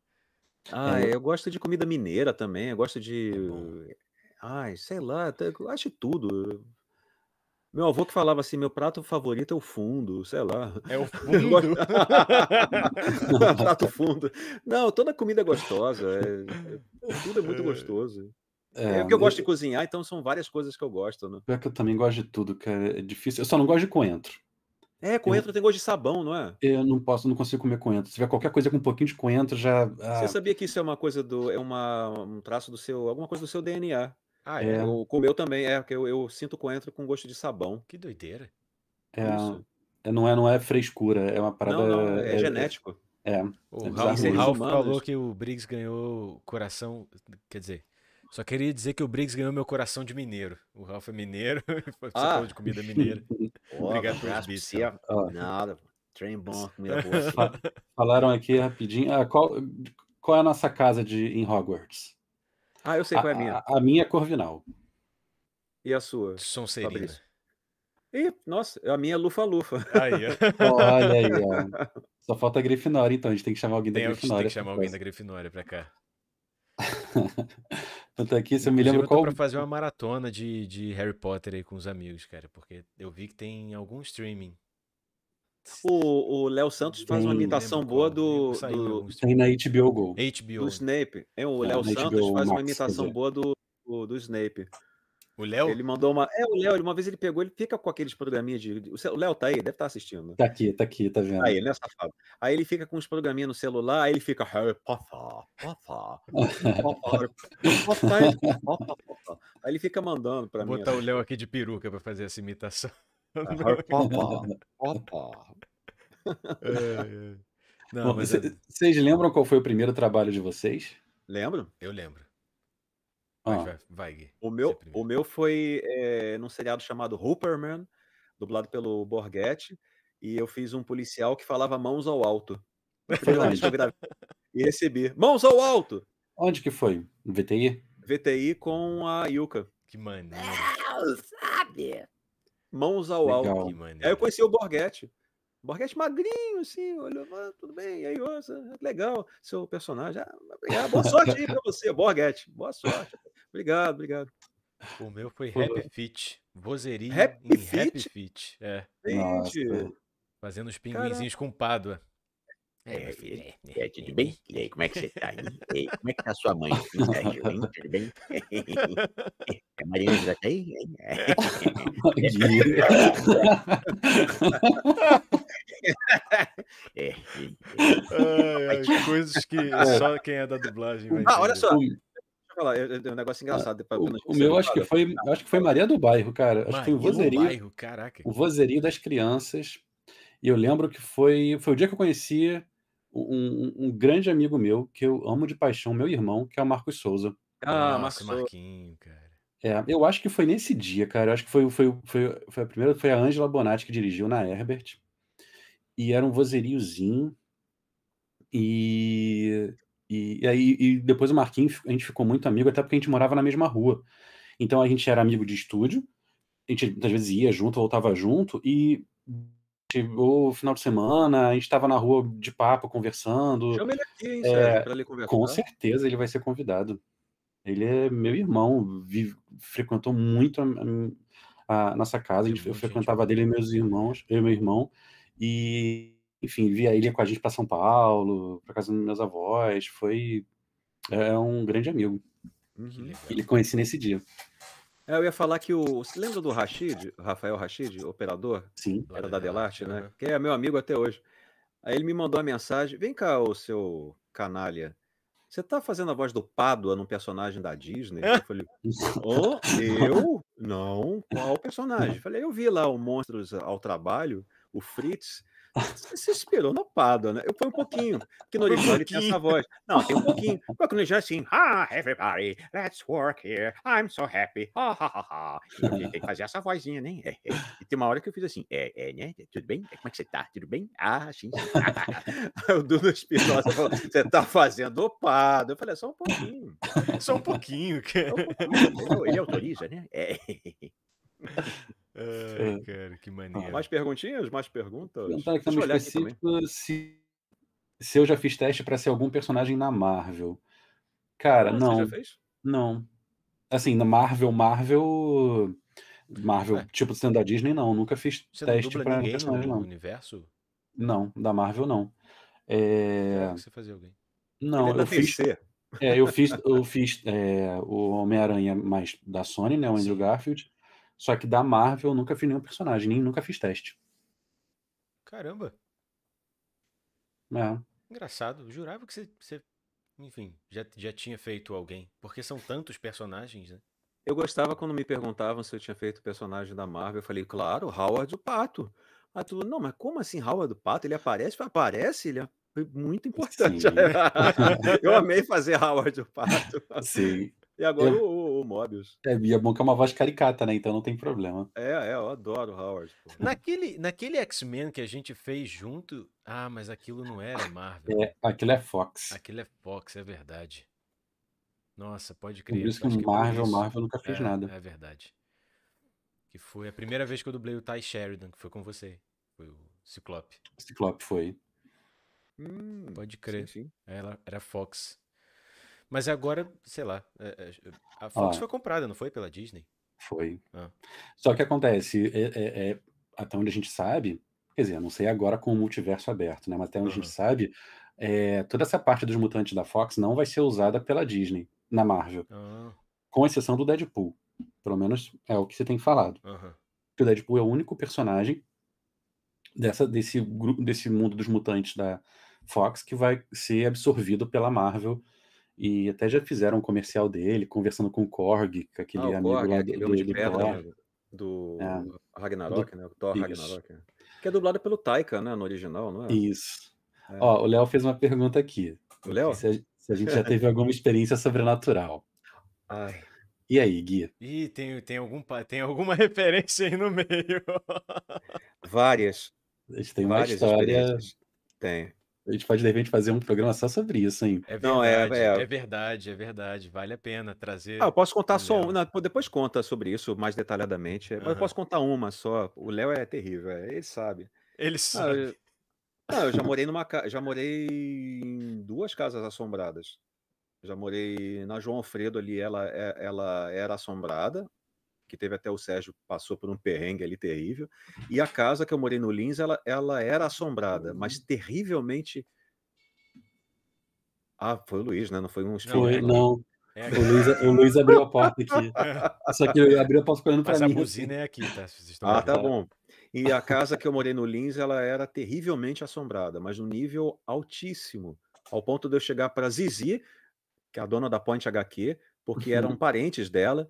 Ah, É. eu gosto de comida mineira também. Eu gosto de. É. Ai, sei lá, eu acho tudo. Meu avô que falava assim: meu prato favorito é o fundo, sei lá. É o Eu fundo. prato fundo. Não, toda comida é gostosa. é- é- tudo é muito gostoso. É, porque eu gosto de cozinhar, então são várias coisas que eu gosto, né? Pior que eu também gosto de tudo, cara. É difícil. Eu só não gosto de coentro. É, coentro tem gosto de sabão, não é? Eu não posso, não consigo comer coentro. Se tiver qualquer coisa com um pouquinho de coentro, já. ah, Você sabia que isso é uma coisa do. É uma, um traço do seu. alguma coisa do seu DNA. Ah, É. é? O, com o meu também, é, porque eu, eu sinto coentro com gosto de sabão. Que doideira. é, Isso. é- não, é, não é frescura, é uma parada. Não, não, é, genético. É, O É Ralph, bizarro o mesmo. Ralph Humanos. falou que o Briggs ganhou coração. Quer dizer, só queria dizer que o Briggs ganhou meu coração de mineiro. O Ralph é mineiro, você Ah. falou de comida mineira. Obrigado pelos. Ralph. Ó. Nada, trem bom, comida boa. Fa- Falaram aqui rapidinho. Ah, qual, qual é a nossa casa de, em Hogwarts? Ah, eu sei qual é a minha. A, a minha é Corvinal. E a sua? Sonserina. Ih, nossa, a minha é lufa-lufa. Aí, ó. Olha aí, ó. Só falta a Grifinória, então. A gente tem que chamar alguém da Tem, tem Grifinória. que chamar alguém da Grifinória pra cá. Tanto aqui, você me Inclusive, lembra eu tô qual. pra fazer uma maratona de, de Harry Potter aí com os amigos, cara, porque eu vi que tem algum streaming. O Léo Santos faz uma imitação boa do, do, Tem na HBO Go. HBO. do Snape. É, o É, Léo Santos HBO faz uma Max, imitação boa do, do, do Snape. O Léo? Ele mandou uma. É, o Léo, ele- uma vez ele pegou, ele fica com aqueles programinhas de. O Léo tá aí, deve estar assistindo. Tá aqui, tá aqui, tá vendo? Aí, né, safado? Aí ele fica com os programinhas no celular, aí ele fica Harry Potter, Potter, Potter, Potter, Potter. Aí ele fica mandando pra Vou mim. botar o Léo aqui de peruca pra fazer essa imitação. Harry Potter, Potter. É, é. Não, Bom, mas cê- é- Vocês lembram qual foi o primeiro trabalho de vocês? Lembro? eu lembro. Ah, vai, vai, Gui. O meu, o meu foi é, num seriado chamado Hooperman, dublado pelo Borghetti, e eu fiz um policial que falava mãos ao alto. Eu gravei e recebi. Mãos ao alto! onde que foi? No VTI? VTI com a Yuka. Que maneiro. Não, sabe? Mãos ao alto. Legal. Que Aí eu conheci o Borghetti. Borghetti magrinho, assim, olhou, ah, tudo bem, e aí, moça, legal, seu personagem. Ah, obrigado, boa sorte aí pra você, Borghetti. Boa sorte. Obrigado, obrigado. O meu foi Pô. Happy Fit. Vozeria Happy em Happy Feet? Fit. É. Nossa. Fazendo os pinguinzinhos com pádua. É, meu filho. é, E aí, tudo bem? E aí, como é que você tá? E aí, como é que tá sua mãe? Hein? Tudo bem? A Marina já tá aí? É, Ai, ai, coisas que só quem é da dublagem vai Ah, olha só, tenho um negócio engraçado. pra- pra o- o meu acho que foi, acho que foi Maria do Bairro, cara. Acho que foi o Maria vozerio, bairro, caraca. o vozerio das crianças. E eu lembro que foi, foi o dia que eu conheci um, um- grande amigo meu, que eu amo de paixão, meu irmão, que é o Marcos Souza. Ah, Marcos. Marquinho, cara. É, eu acho que foi nesse dia, cara. Eu acho que foi, foi, foi, foi a primeira, foi a Ângela Bonatti que dirigiu na Herbert. E era um vozeiriozinho. E, e, e aí e depois o Marquinhos, a gente ficou muito amigo, até porque a gente morava na mesma rua. Então a gente era amigo de estúdio, a gente muitas vezes ia junto, voltava junto, e chegou o final de semana, a gente estava na rua de papo, conversando. Chama ele aqui, hein, É, pra ele conversar. Com certeza ele vai ser convidado. Ele é meu irmão, vive- frequentou muito a, a nossa casa, gente, eu gente frequentava dele e meus irmãos, eu e meu irmão, e enfim, via ele com a gente para São Paulo, para casa dos meus avós, foi é um grande amigo. Que Uhum. Ele conheci nesse dia, eu ia falar que o. Você lembra do Rashid, Rafael Rashid, operador? sim. Era da Delarte, né? aham. Que é meu amigo até hoje. Aí ele me mandou uma mensagem: vem cá, ô seu canalha. Você tá fazendo a voz do Pádua num personagem da Disney? Eu falei, oh, eu? Não, qual personagem? Falei, eu vi lá o Monstros ao Trabalho, o Fritz. Você se inspirou no Pádua, né? Eu fui um pouquinho, porque no original ele tem essa voz. Não, tem um pouquinho. Porque no original é assim, ah, everybody, let's work here, I'm so happy, ha, ha, ha, ha. Ele tem que fazer essa vozinha, né? É, é. E tem uma hora que eu fiz assim, é, é, né? Tudo bem? Como é que você tá? Tudo bem? Ah, sim. Aí o Dudu Espinosa falou, você tá fazendo o Pádua. Eu falei, é só um pouquinho. Só um pouquinho. Só um pouquinho. Ele autoriza, né? É. Ai, cara, que maneiro. Mais perguntinhas? Mais perguntas? Perguntar aqui também. específico se, se eu já fiz teste pra ser algum personagem na Marvel. Cara, Ah, Você não, já fez? não. Assim, na Marvel, Marvel. Marvel, Ué. tipo sendo da Disney, não. Nunca fiz Você não teste ninguém personagem, no não. universo? Não, da Marvel, não. É, você fazia alguém. Não, é eu fiz. É, eu fiz, eu fiz é, o Homem-Aranha mais da Sony, né? O Andrew Sim. Garfield. Só que da Marvel eu nunca fiz nenhum personagem, nem nunca fiz teste. Caramba, É. engraçado. Eu jurava que você, você, enfim, já, já tinha feito alguém. Porque são tantos personagens, né? Eu gostava quando me perguntavam se eu tinha feito personagem da Marvel. Eu falei, claro, Howard o Pato. Aí tu, não, mas como assim Howard o Pato? Ele aparece? Aparece, ele é muito importante. Eu amei fazer Howard o Pato. Sim. E agora Eu- o, o, Mobius. É, e é bom que é uma voz caricata, né? Então não tem problema. É, é, eu adoro o Howard. pô. Naquele, naquele X-Men que a gente fez junto. Ah, mas aquilo não era Marvel. É, aquilo é Fox. Aquilo é Fox, é verdade. Nossa, pode Por crer. isso que que por Marvel, isso. Marvel nunca fez é, nada. É verdade. Que foi a primeira vez que eu dublei o Ty Sheridan, que foi com você. Foi o Ciclope. Ciclope foi. Hum, Pode crer. Sim, sim. Ela era Fox. Mas agora, sei lá. é, é, a Fox Ó. foi comprada, não foi? Pela Disney? Foi. Ah. Só que acontece, é, é- é- até onde a gente sabe, quer dizer, não sei agora com o multiverso aberto, né? Mas até onde a gente sabe, é, toda essa parte dos mutantes da Fox não vai ser usada pela Disney, na Marvel, Ah, com exceção do Deadpool. Pelo menos é o que você tem falado. que o Deadpool é o único personagem dessa, desse, grupo, desse mundo dos mutantes da Fox que vai ser absorvido pela Marvel. E até já fizeram um comercial dele, conversando com o Korg, com aquele Ah, o amigo Korg, lá do, aquele do, homem de pedra né, do É. Ragnarok, né? O Thor Isso. Ragnarok. né? Que é dublado pelo Taika, né? No original, não é? Isso. É. Ó, o Léo fez uma pergunta aqui. O Léo? Se a, se a gente já teve alguma experiência sobrenatural. Ai. E aí, Gui? Ih, tem, tem, algum, tem alguma referência aí no meio. Várias, A gente tem uma várias história. experiências. Tem. A gente pode, de repente, fazer um programa só sobre isso, hein? É Não, é- verdade, é. é verdade, é verdade. Vale a pena trazer. Ah, eu posso contar só uma. Depois conta sobre isso mais detalhadamente. Mas eu posso contar uma só. O Léo é terrível, é, ele sabe. Ele Ah, sabe. eu, não, eu já morei numa ca- já morei em duas casas assombradas. Já morei na João Alfredo ali, ela, é- ela era assombrada, que teve até o Sérgio passou por um perrengue ali terrível. E a casa que eu morei no Lins, ela, ela era assombrada, mas terrivelmente. Ah, foi o Luiz, né? Não foi um Não, Foi, é- espírito. não. É O Luiz, o Luiz abriu a porta aqui. Só que ele abriu a porta olhando Mas pra a mim. buzina é aqui, tá? Ah, tá bom. E a casa que eu morei no Lins, ela era terrivelmente assombrada, mas num nível altíssimo, ao ponto de eu chegar para Zizi, que é a dona da Point HQ, porque eram Uhum. parentes dela,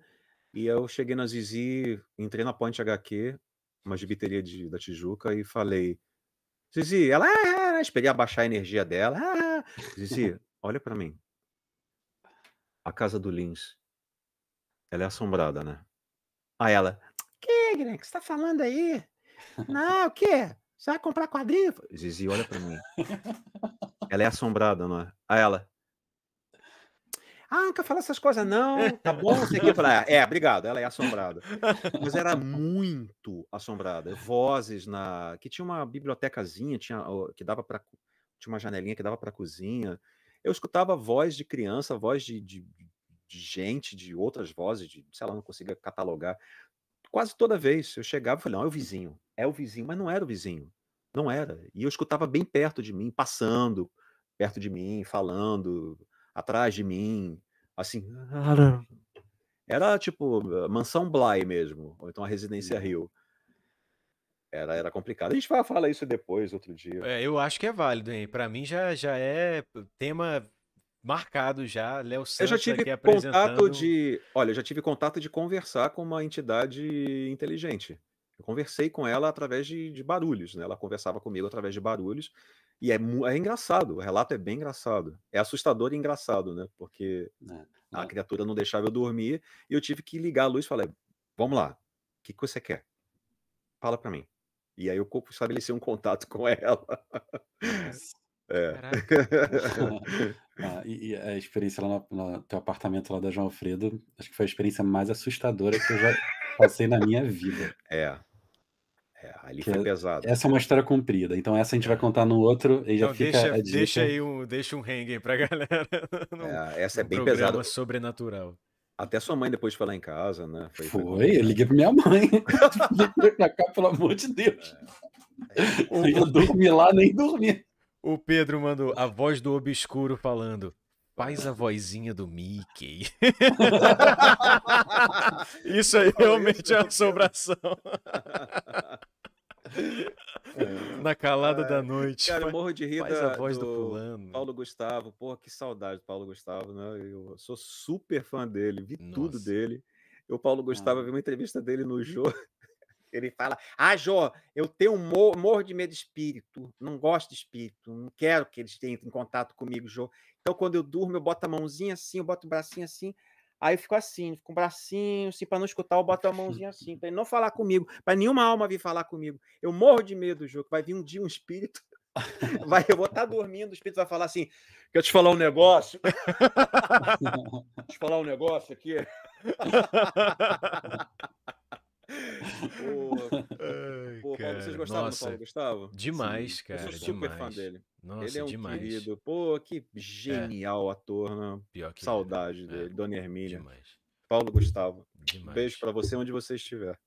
e eu cheguei na Zizi, entrei na Point HQ, uma gibiteria de, da Tijuca, e falei, Zizi, ela, ah, esperei abaixar a energia dela, ah, Zizi, olha para mim, a casa do Lins, ela é assombrada, né? Aí ela, que, que você tá falando aí? Não, o quê? Você vai comprar quadrinho? Zizi, olha pra mim. Ela é assombrada, não é? Aí ela. Ah, quer falar essas coisas, não. Tá bom, não sei o que. Eu falei, "Ah, é, obrigado, ela é assombrada. Mas era muito assombrada. Vozes na. Que tinha uma bibliotecazinha, tinha, que dava para Tinha uma janelinha que dava pra cozinha. Eu escutava voz de criança, voz de, de, de gente, de outras vozes, de, sei lá, não conseguia catalogar. Quase toda vez eu chegava e falei, não, é o vizinho, é o vizinho, mas não era o vizinho. Não era. E eu escutava bem perto de mim, passando perto de mim, falando atrás de mim, assim. Era tipo Mansão Bly mesmo, ou então a Residência Rio. Era, era complicado. A gente vai falar isso depois, outro dia. É, eu acho que é válido, hein? Pra mim já, já é tema marcado já. Léo Eu Santos já tive aqui contato apresentando. de. Olha, eu já tive contato de conversar com uma entidade inteligente. Eu conversei com ela através de, de barulhos, né? Ela conversava comigo através de barulhos. E é, é engraçado, o relato é bem engraçado. É assustador e engraçado, né? Porque né? a É. criatura não deixava eu dormir e eu tive que ligar a luz e falei: Vamos lá, o que, que você quer? Fala pra mim. E aí eu estabeleci um contato com ela. É. Ah, e, e a experiência lá no, no teu apartamento lá da João Alfredo, acho que foi a experiência mais assustadora que eu já passei na minha vida. É. É, ali Que foi é- pesado. Essa é uma história comprida, então essa a gente vai contar no outro e já Então fica deixa, a dica. deixa aí um, deixa um hang aí pra galera. num- É, essa é bem pesada. sobrenatural. Até sua mãe depois foi lá em casa, né? Foi, foi Foi, eu liguei pra minha mãe. Liguei pra cá, pelo amor de Deus. O, Eu ia dormir lá, nem dormir. o Pedro mandou a voz do obscuro falando. Faz a vozinha do Mickey. Isso aí realmente é uma assombração. Na calada da noite. Cara, eu morro de rir Faz da- a voz do do fulano. Paulo Gustavo. Porra, que saudade do Paulo Gustavo, né? Eu sou super fã dele, vi tudo Nossa. dele. E o Paulo Gustavo, Ah. eu vi uma entrevista dele no Jô. Ele fala: Ah, Jô, eu tenho um mor- morro de medo de espírito, não gosto de espírito, não quero que eles tenham em contato comigo, Jô. Então, quando eu durmo, eu boto a mãozinha assim, eu boto o bracinho assim, aí eu fico assim, fico com o bracinho assim, para não escutar, eu boto a mãozinha assim, para ele não falar comigo, para nenhuma alma vir falar comigo. Eu morro de medo, Jô, que vai vir um dia um espírito, vai, eu vou estar dormindo, o espírito vai falar assim: Quer te falar um negócio? Te falar um negócio aqui. Pô, Ai, Pô, Paulo, vocês cara, gostaram nossa, do Paulo Gustavo? Demais, Eu cara, sou super demais. fã dele. Nossa, ele é um demais. querido. Pô, que genial ator, né? Pior que Saudade é, dele. Dona Hermínia. demais. Paulo Gustavo. Demais. Beijo pra você onde você estiver.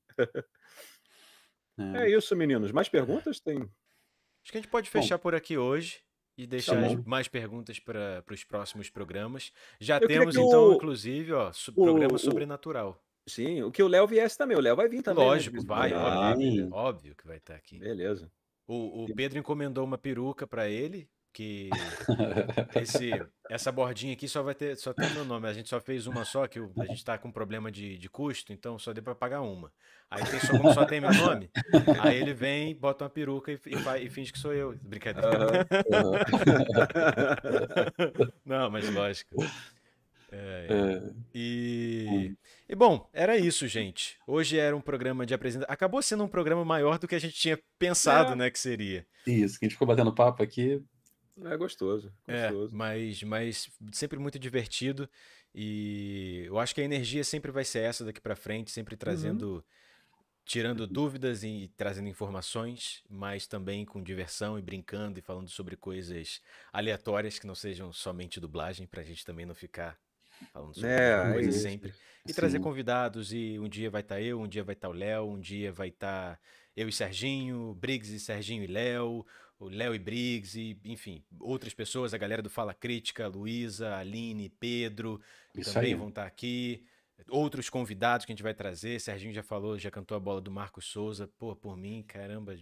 É. É isso, meninos. Mais perguntas? Tem. Acho que a gente pode fechar por aqui hoje e deixar Tá bom. mais perguntas para os próximos programas. Já Eu temos, que então, o- inclusive, ó, o- programa o- sobrenatural. Sim, o que o Léo viesse também. O Léo vai vir também. né, Lógico, em vai, óbvio. Ah, beleza. Óbvio que vai estar aqui. Beleza. O, o Pedro encomendou uma peruca para ele, que esse, essa bordinha aqui só vai ter, só tem meu nome. A gente só fez uma só, que a gente tá com problema de, de custo, então só deu para pagar uma. Aí tem só, como só tem meu nome, aí ele vem, bota uma peruca e, e, e finge que sou eu. Brincadeira. Não, mas lógico. É, É, e, e bom, era isso, gente. Hoje era um programa de apresentação. Acabou sendo um programa maior do que a gente tinha pensado, É. né, que seria. Isso, que a gente ficou batendo papo aqui. É gostoso. É, Gostoso. mas, mas sempre muito divertido. E eu acho que a energia sempre vai ser essa daqui pra frente, sempre trazendo, tirando dúvidas e trazendo informações, mas também com diversão e brincando e falando sobre coisas aleatórias que não sejam somente dublagem, pra gente também não ficar falando sobre É, mesma é sempre. E trazer Sim. convidados, e um dia vai estar eu, um dia vai estar o Léo, um dia vai estar eu e Serginho, Briggs e Serginho e Léo, o Léo e Briggs, e enfim, outras pessoas, a galera do Fala Crítica, Luísa, Aline, Pedro, Isso também aí. vão estar aqui. Outros convidados que a gente vai trazer, Serginho já falou, já cantou a bola do Marcos Souza, pô, por mim, caramba,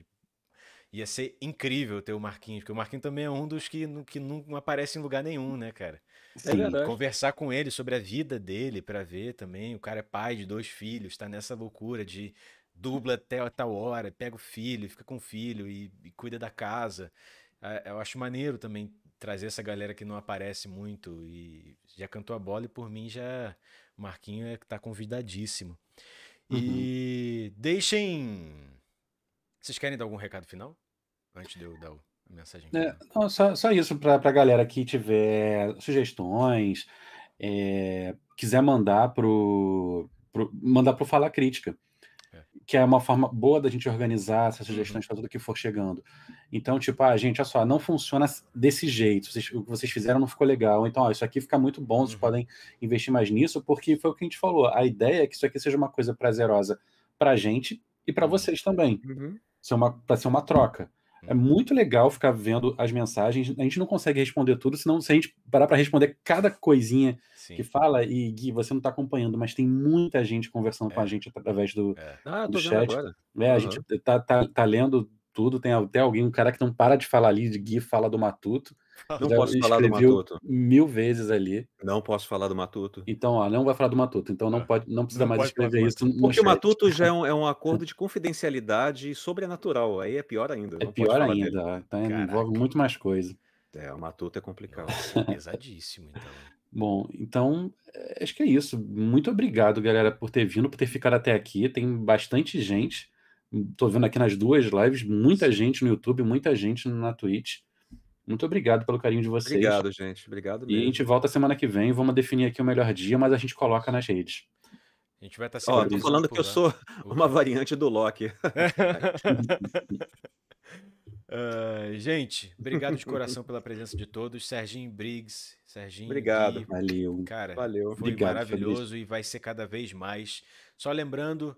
ia ser incrível ter o Marquinhos, porque o Marquinhos também é um dos que, que não aparece em lugar nenhum, né, cara? É Sim. conversar com ele sobre a vida dele pra ver também. O cara é pai de dois filhos, tá nessa loucura de dubla até a tal hora, pega o filho, fica com o filho e, e cuida da casa. Ah, Eu acho maneiro também trazer essa galera que não aparece muito e já cantou a bola e por mim já o Marquinho é que tá convidadíssimo. E deixem. Vocês querem dar algum recado final? Antes de eu dar o- a mensagem É, final. não, só, só isso para a galera que tiver sugestões, é, quiser mandar pro, pro mandar pro Fala Crítica, É. que é uma forma boa da gente organizar essas sugestões para tudo que for chegando. Então, tipo, ah, gente, olha só, não funciona desse jeito. Vocês- o que vocês fizeram não ficou legal. Então, ó, isso aqui fica muito bom, vocês Uhum. podem investir mais nisso, porque foi o que a gente falou. A ideia é que isso aqui seja uma coisa prazerosa para a gente e para Uhum. vocês também Uhum. uma, para ser uma troca. É Uhum. muito legal ficar vendo as mensagens. A gente não consegue responder tudo, senão se a gente parar para responder cada coisinha Sim. que fala, e Gui, você não está acompanhando, mas tem muita gente conversando com É. a gente através do. É. Ah, Do chat. agora. É, a Aham. gente tá, tá, tá lendo tudo. Tem até alguém, um cara que não para de falar ali, de Gui fala do Matuto. Não Já posso falar do Matuto. mil vezes ali. Não posso falar do Matuto. Então, ó, não vai falar do Matuto. Então não Ah, pode, não precisa não mais escrever isso no Porque o chat. Matuto já é um, é um acordo de confidencialidade sobrenatural. Aí é pior ainda. É pior ainda, tá? Envolve muito mais coisa. É, o Matuto é complicado. Nossa, pesadíssimo, então. Bom, então, é, acho que é isso. Muito obrigado, galera, por ter vindo, por ter ficado até aqui. Tem bastante gente. Tô vendo aqui nas duas lives, muita gente no YouTube, muita gente na Twitch. Muito obrigado pelo carinho de vocês. Obrigado, gente. Obrigado E a mesmo. gente volta semana que vem. Vamos definir aqui o melhor dia, mas a gente coloca nas redes. A gente vai estar Ó, sempre tô falando que eu sou uma variante do Loki. Ah, gente, obrigado de coração pela presença de todos. Serginho Briggs, Serginho. Obrigado. Gui, Valeu. cara, Valeu. foi Obrigado, maravilhoso e vai ser cada vez mais. Só lembrando,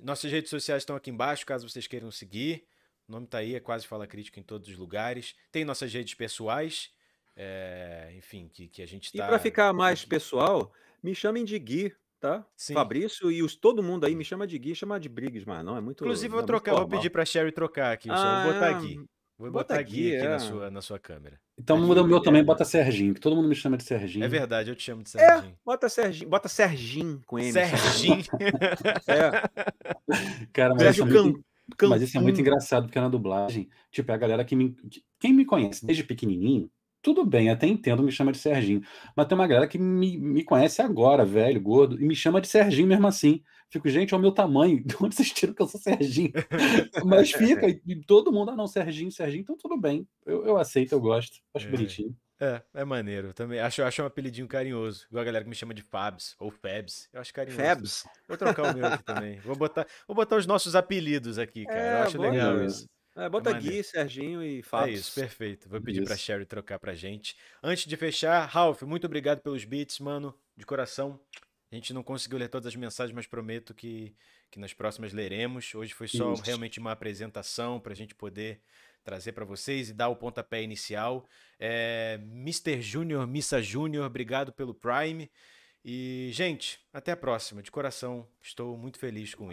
nossas redes sociais estão aqui embaixo, caso vocês queiram seguir. O nome tá aí, é Quase Fala Crítica em todos os lugares. Tem nossas redes pessoais, é, enfim, que, que a gente E tá. para ficar mais pessoal, me chamem de Gui, tá? Sim. Fabrício e os, todo mundo aí me chama de Gui, chama de Briggs, mas não é muito. Inclusive, não vou é trocar, vou pedir pra Sherry trocar aqui. Ah, vou botar é, aqui. Vou bota botar Gui Gui, aqui na é. sua, na sua câmera. Então muda o meu também, obrigado. bota Serginho, que todo mundo me chama de Serginho. É verdade, eu te chamo de É, Serginho. bota Serginho, bota Serginho com M. Serginho. É, Cara, mas isso, Sérgio é Can, muito, mas isso é muito engraçado, porque na dublagem, tipo, é a galera que me. que- Quem me conhece desde pequenininho, tudo bem, até entendo, me chama de Serginho. Mas tem uma galera que me, me conhece agora, velho, gordo, e me chama de Serginho mesmo assim. Fico, gente, é o meu tamanho. De onde vocês tiram que eu sou Serginho? Mas fica, e todo mundo, ah, não, Serginho, Serginho, então tudo bem. Eu, eu aceito, eu gosto, acho É. bonitinho. É, é maneiro. Também acho, acho um apelidinho carinhoso. Igual a galera que me chama de Fabs ou Fabs. Eu acho carinhoso. Fabs. Vou trocar o meu aqui também. Vou botar, vou botar os nossos apelidos aqui, cara. É, eu acho legal É. isso. É, bota maneiro. Gui, Serginho e É Fabs. isso, perfeito. Vou pedir pra Isso. Sherry trocar pra gente. Antes de fechar, Ralph, muito obrigado pelos beats, mano. De coração. A gente não conseguiu ler todas as mensagens, mas prometo que, que nas próximas leremos. Hoje foi só Isso. realmente uma apresentação pra gente poder trazer pra vocês e dar o pontapé inicial. É, Mr. Júnior, Missa Júnior, obrigado pelo Prime. E, gente, até a próxima. De coração, estou muito feliz com isso.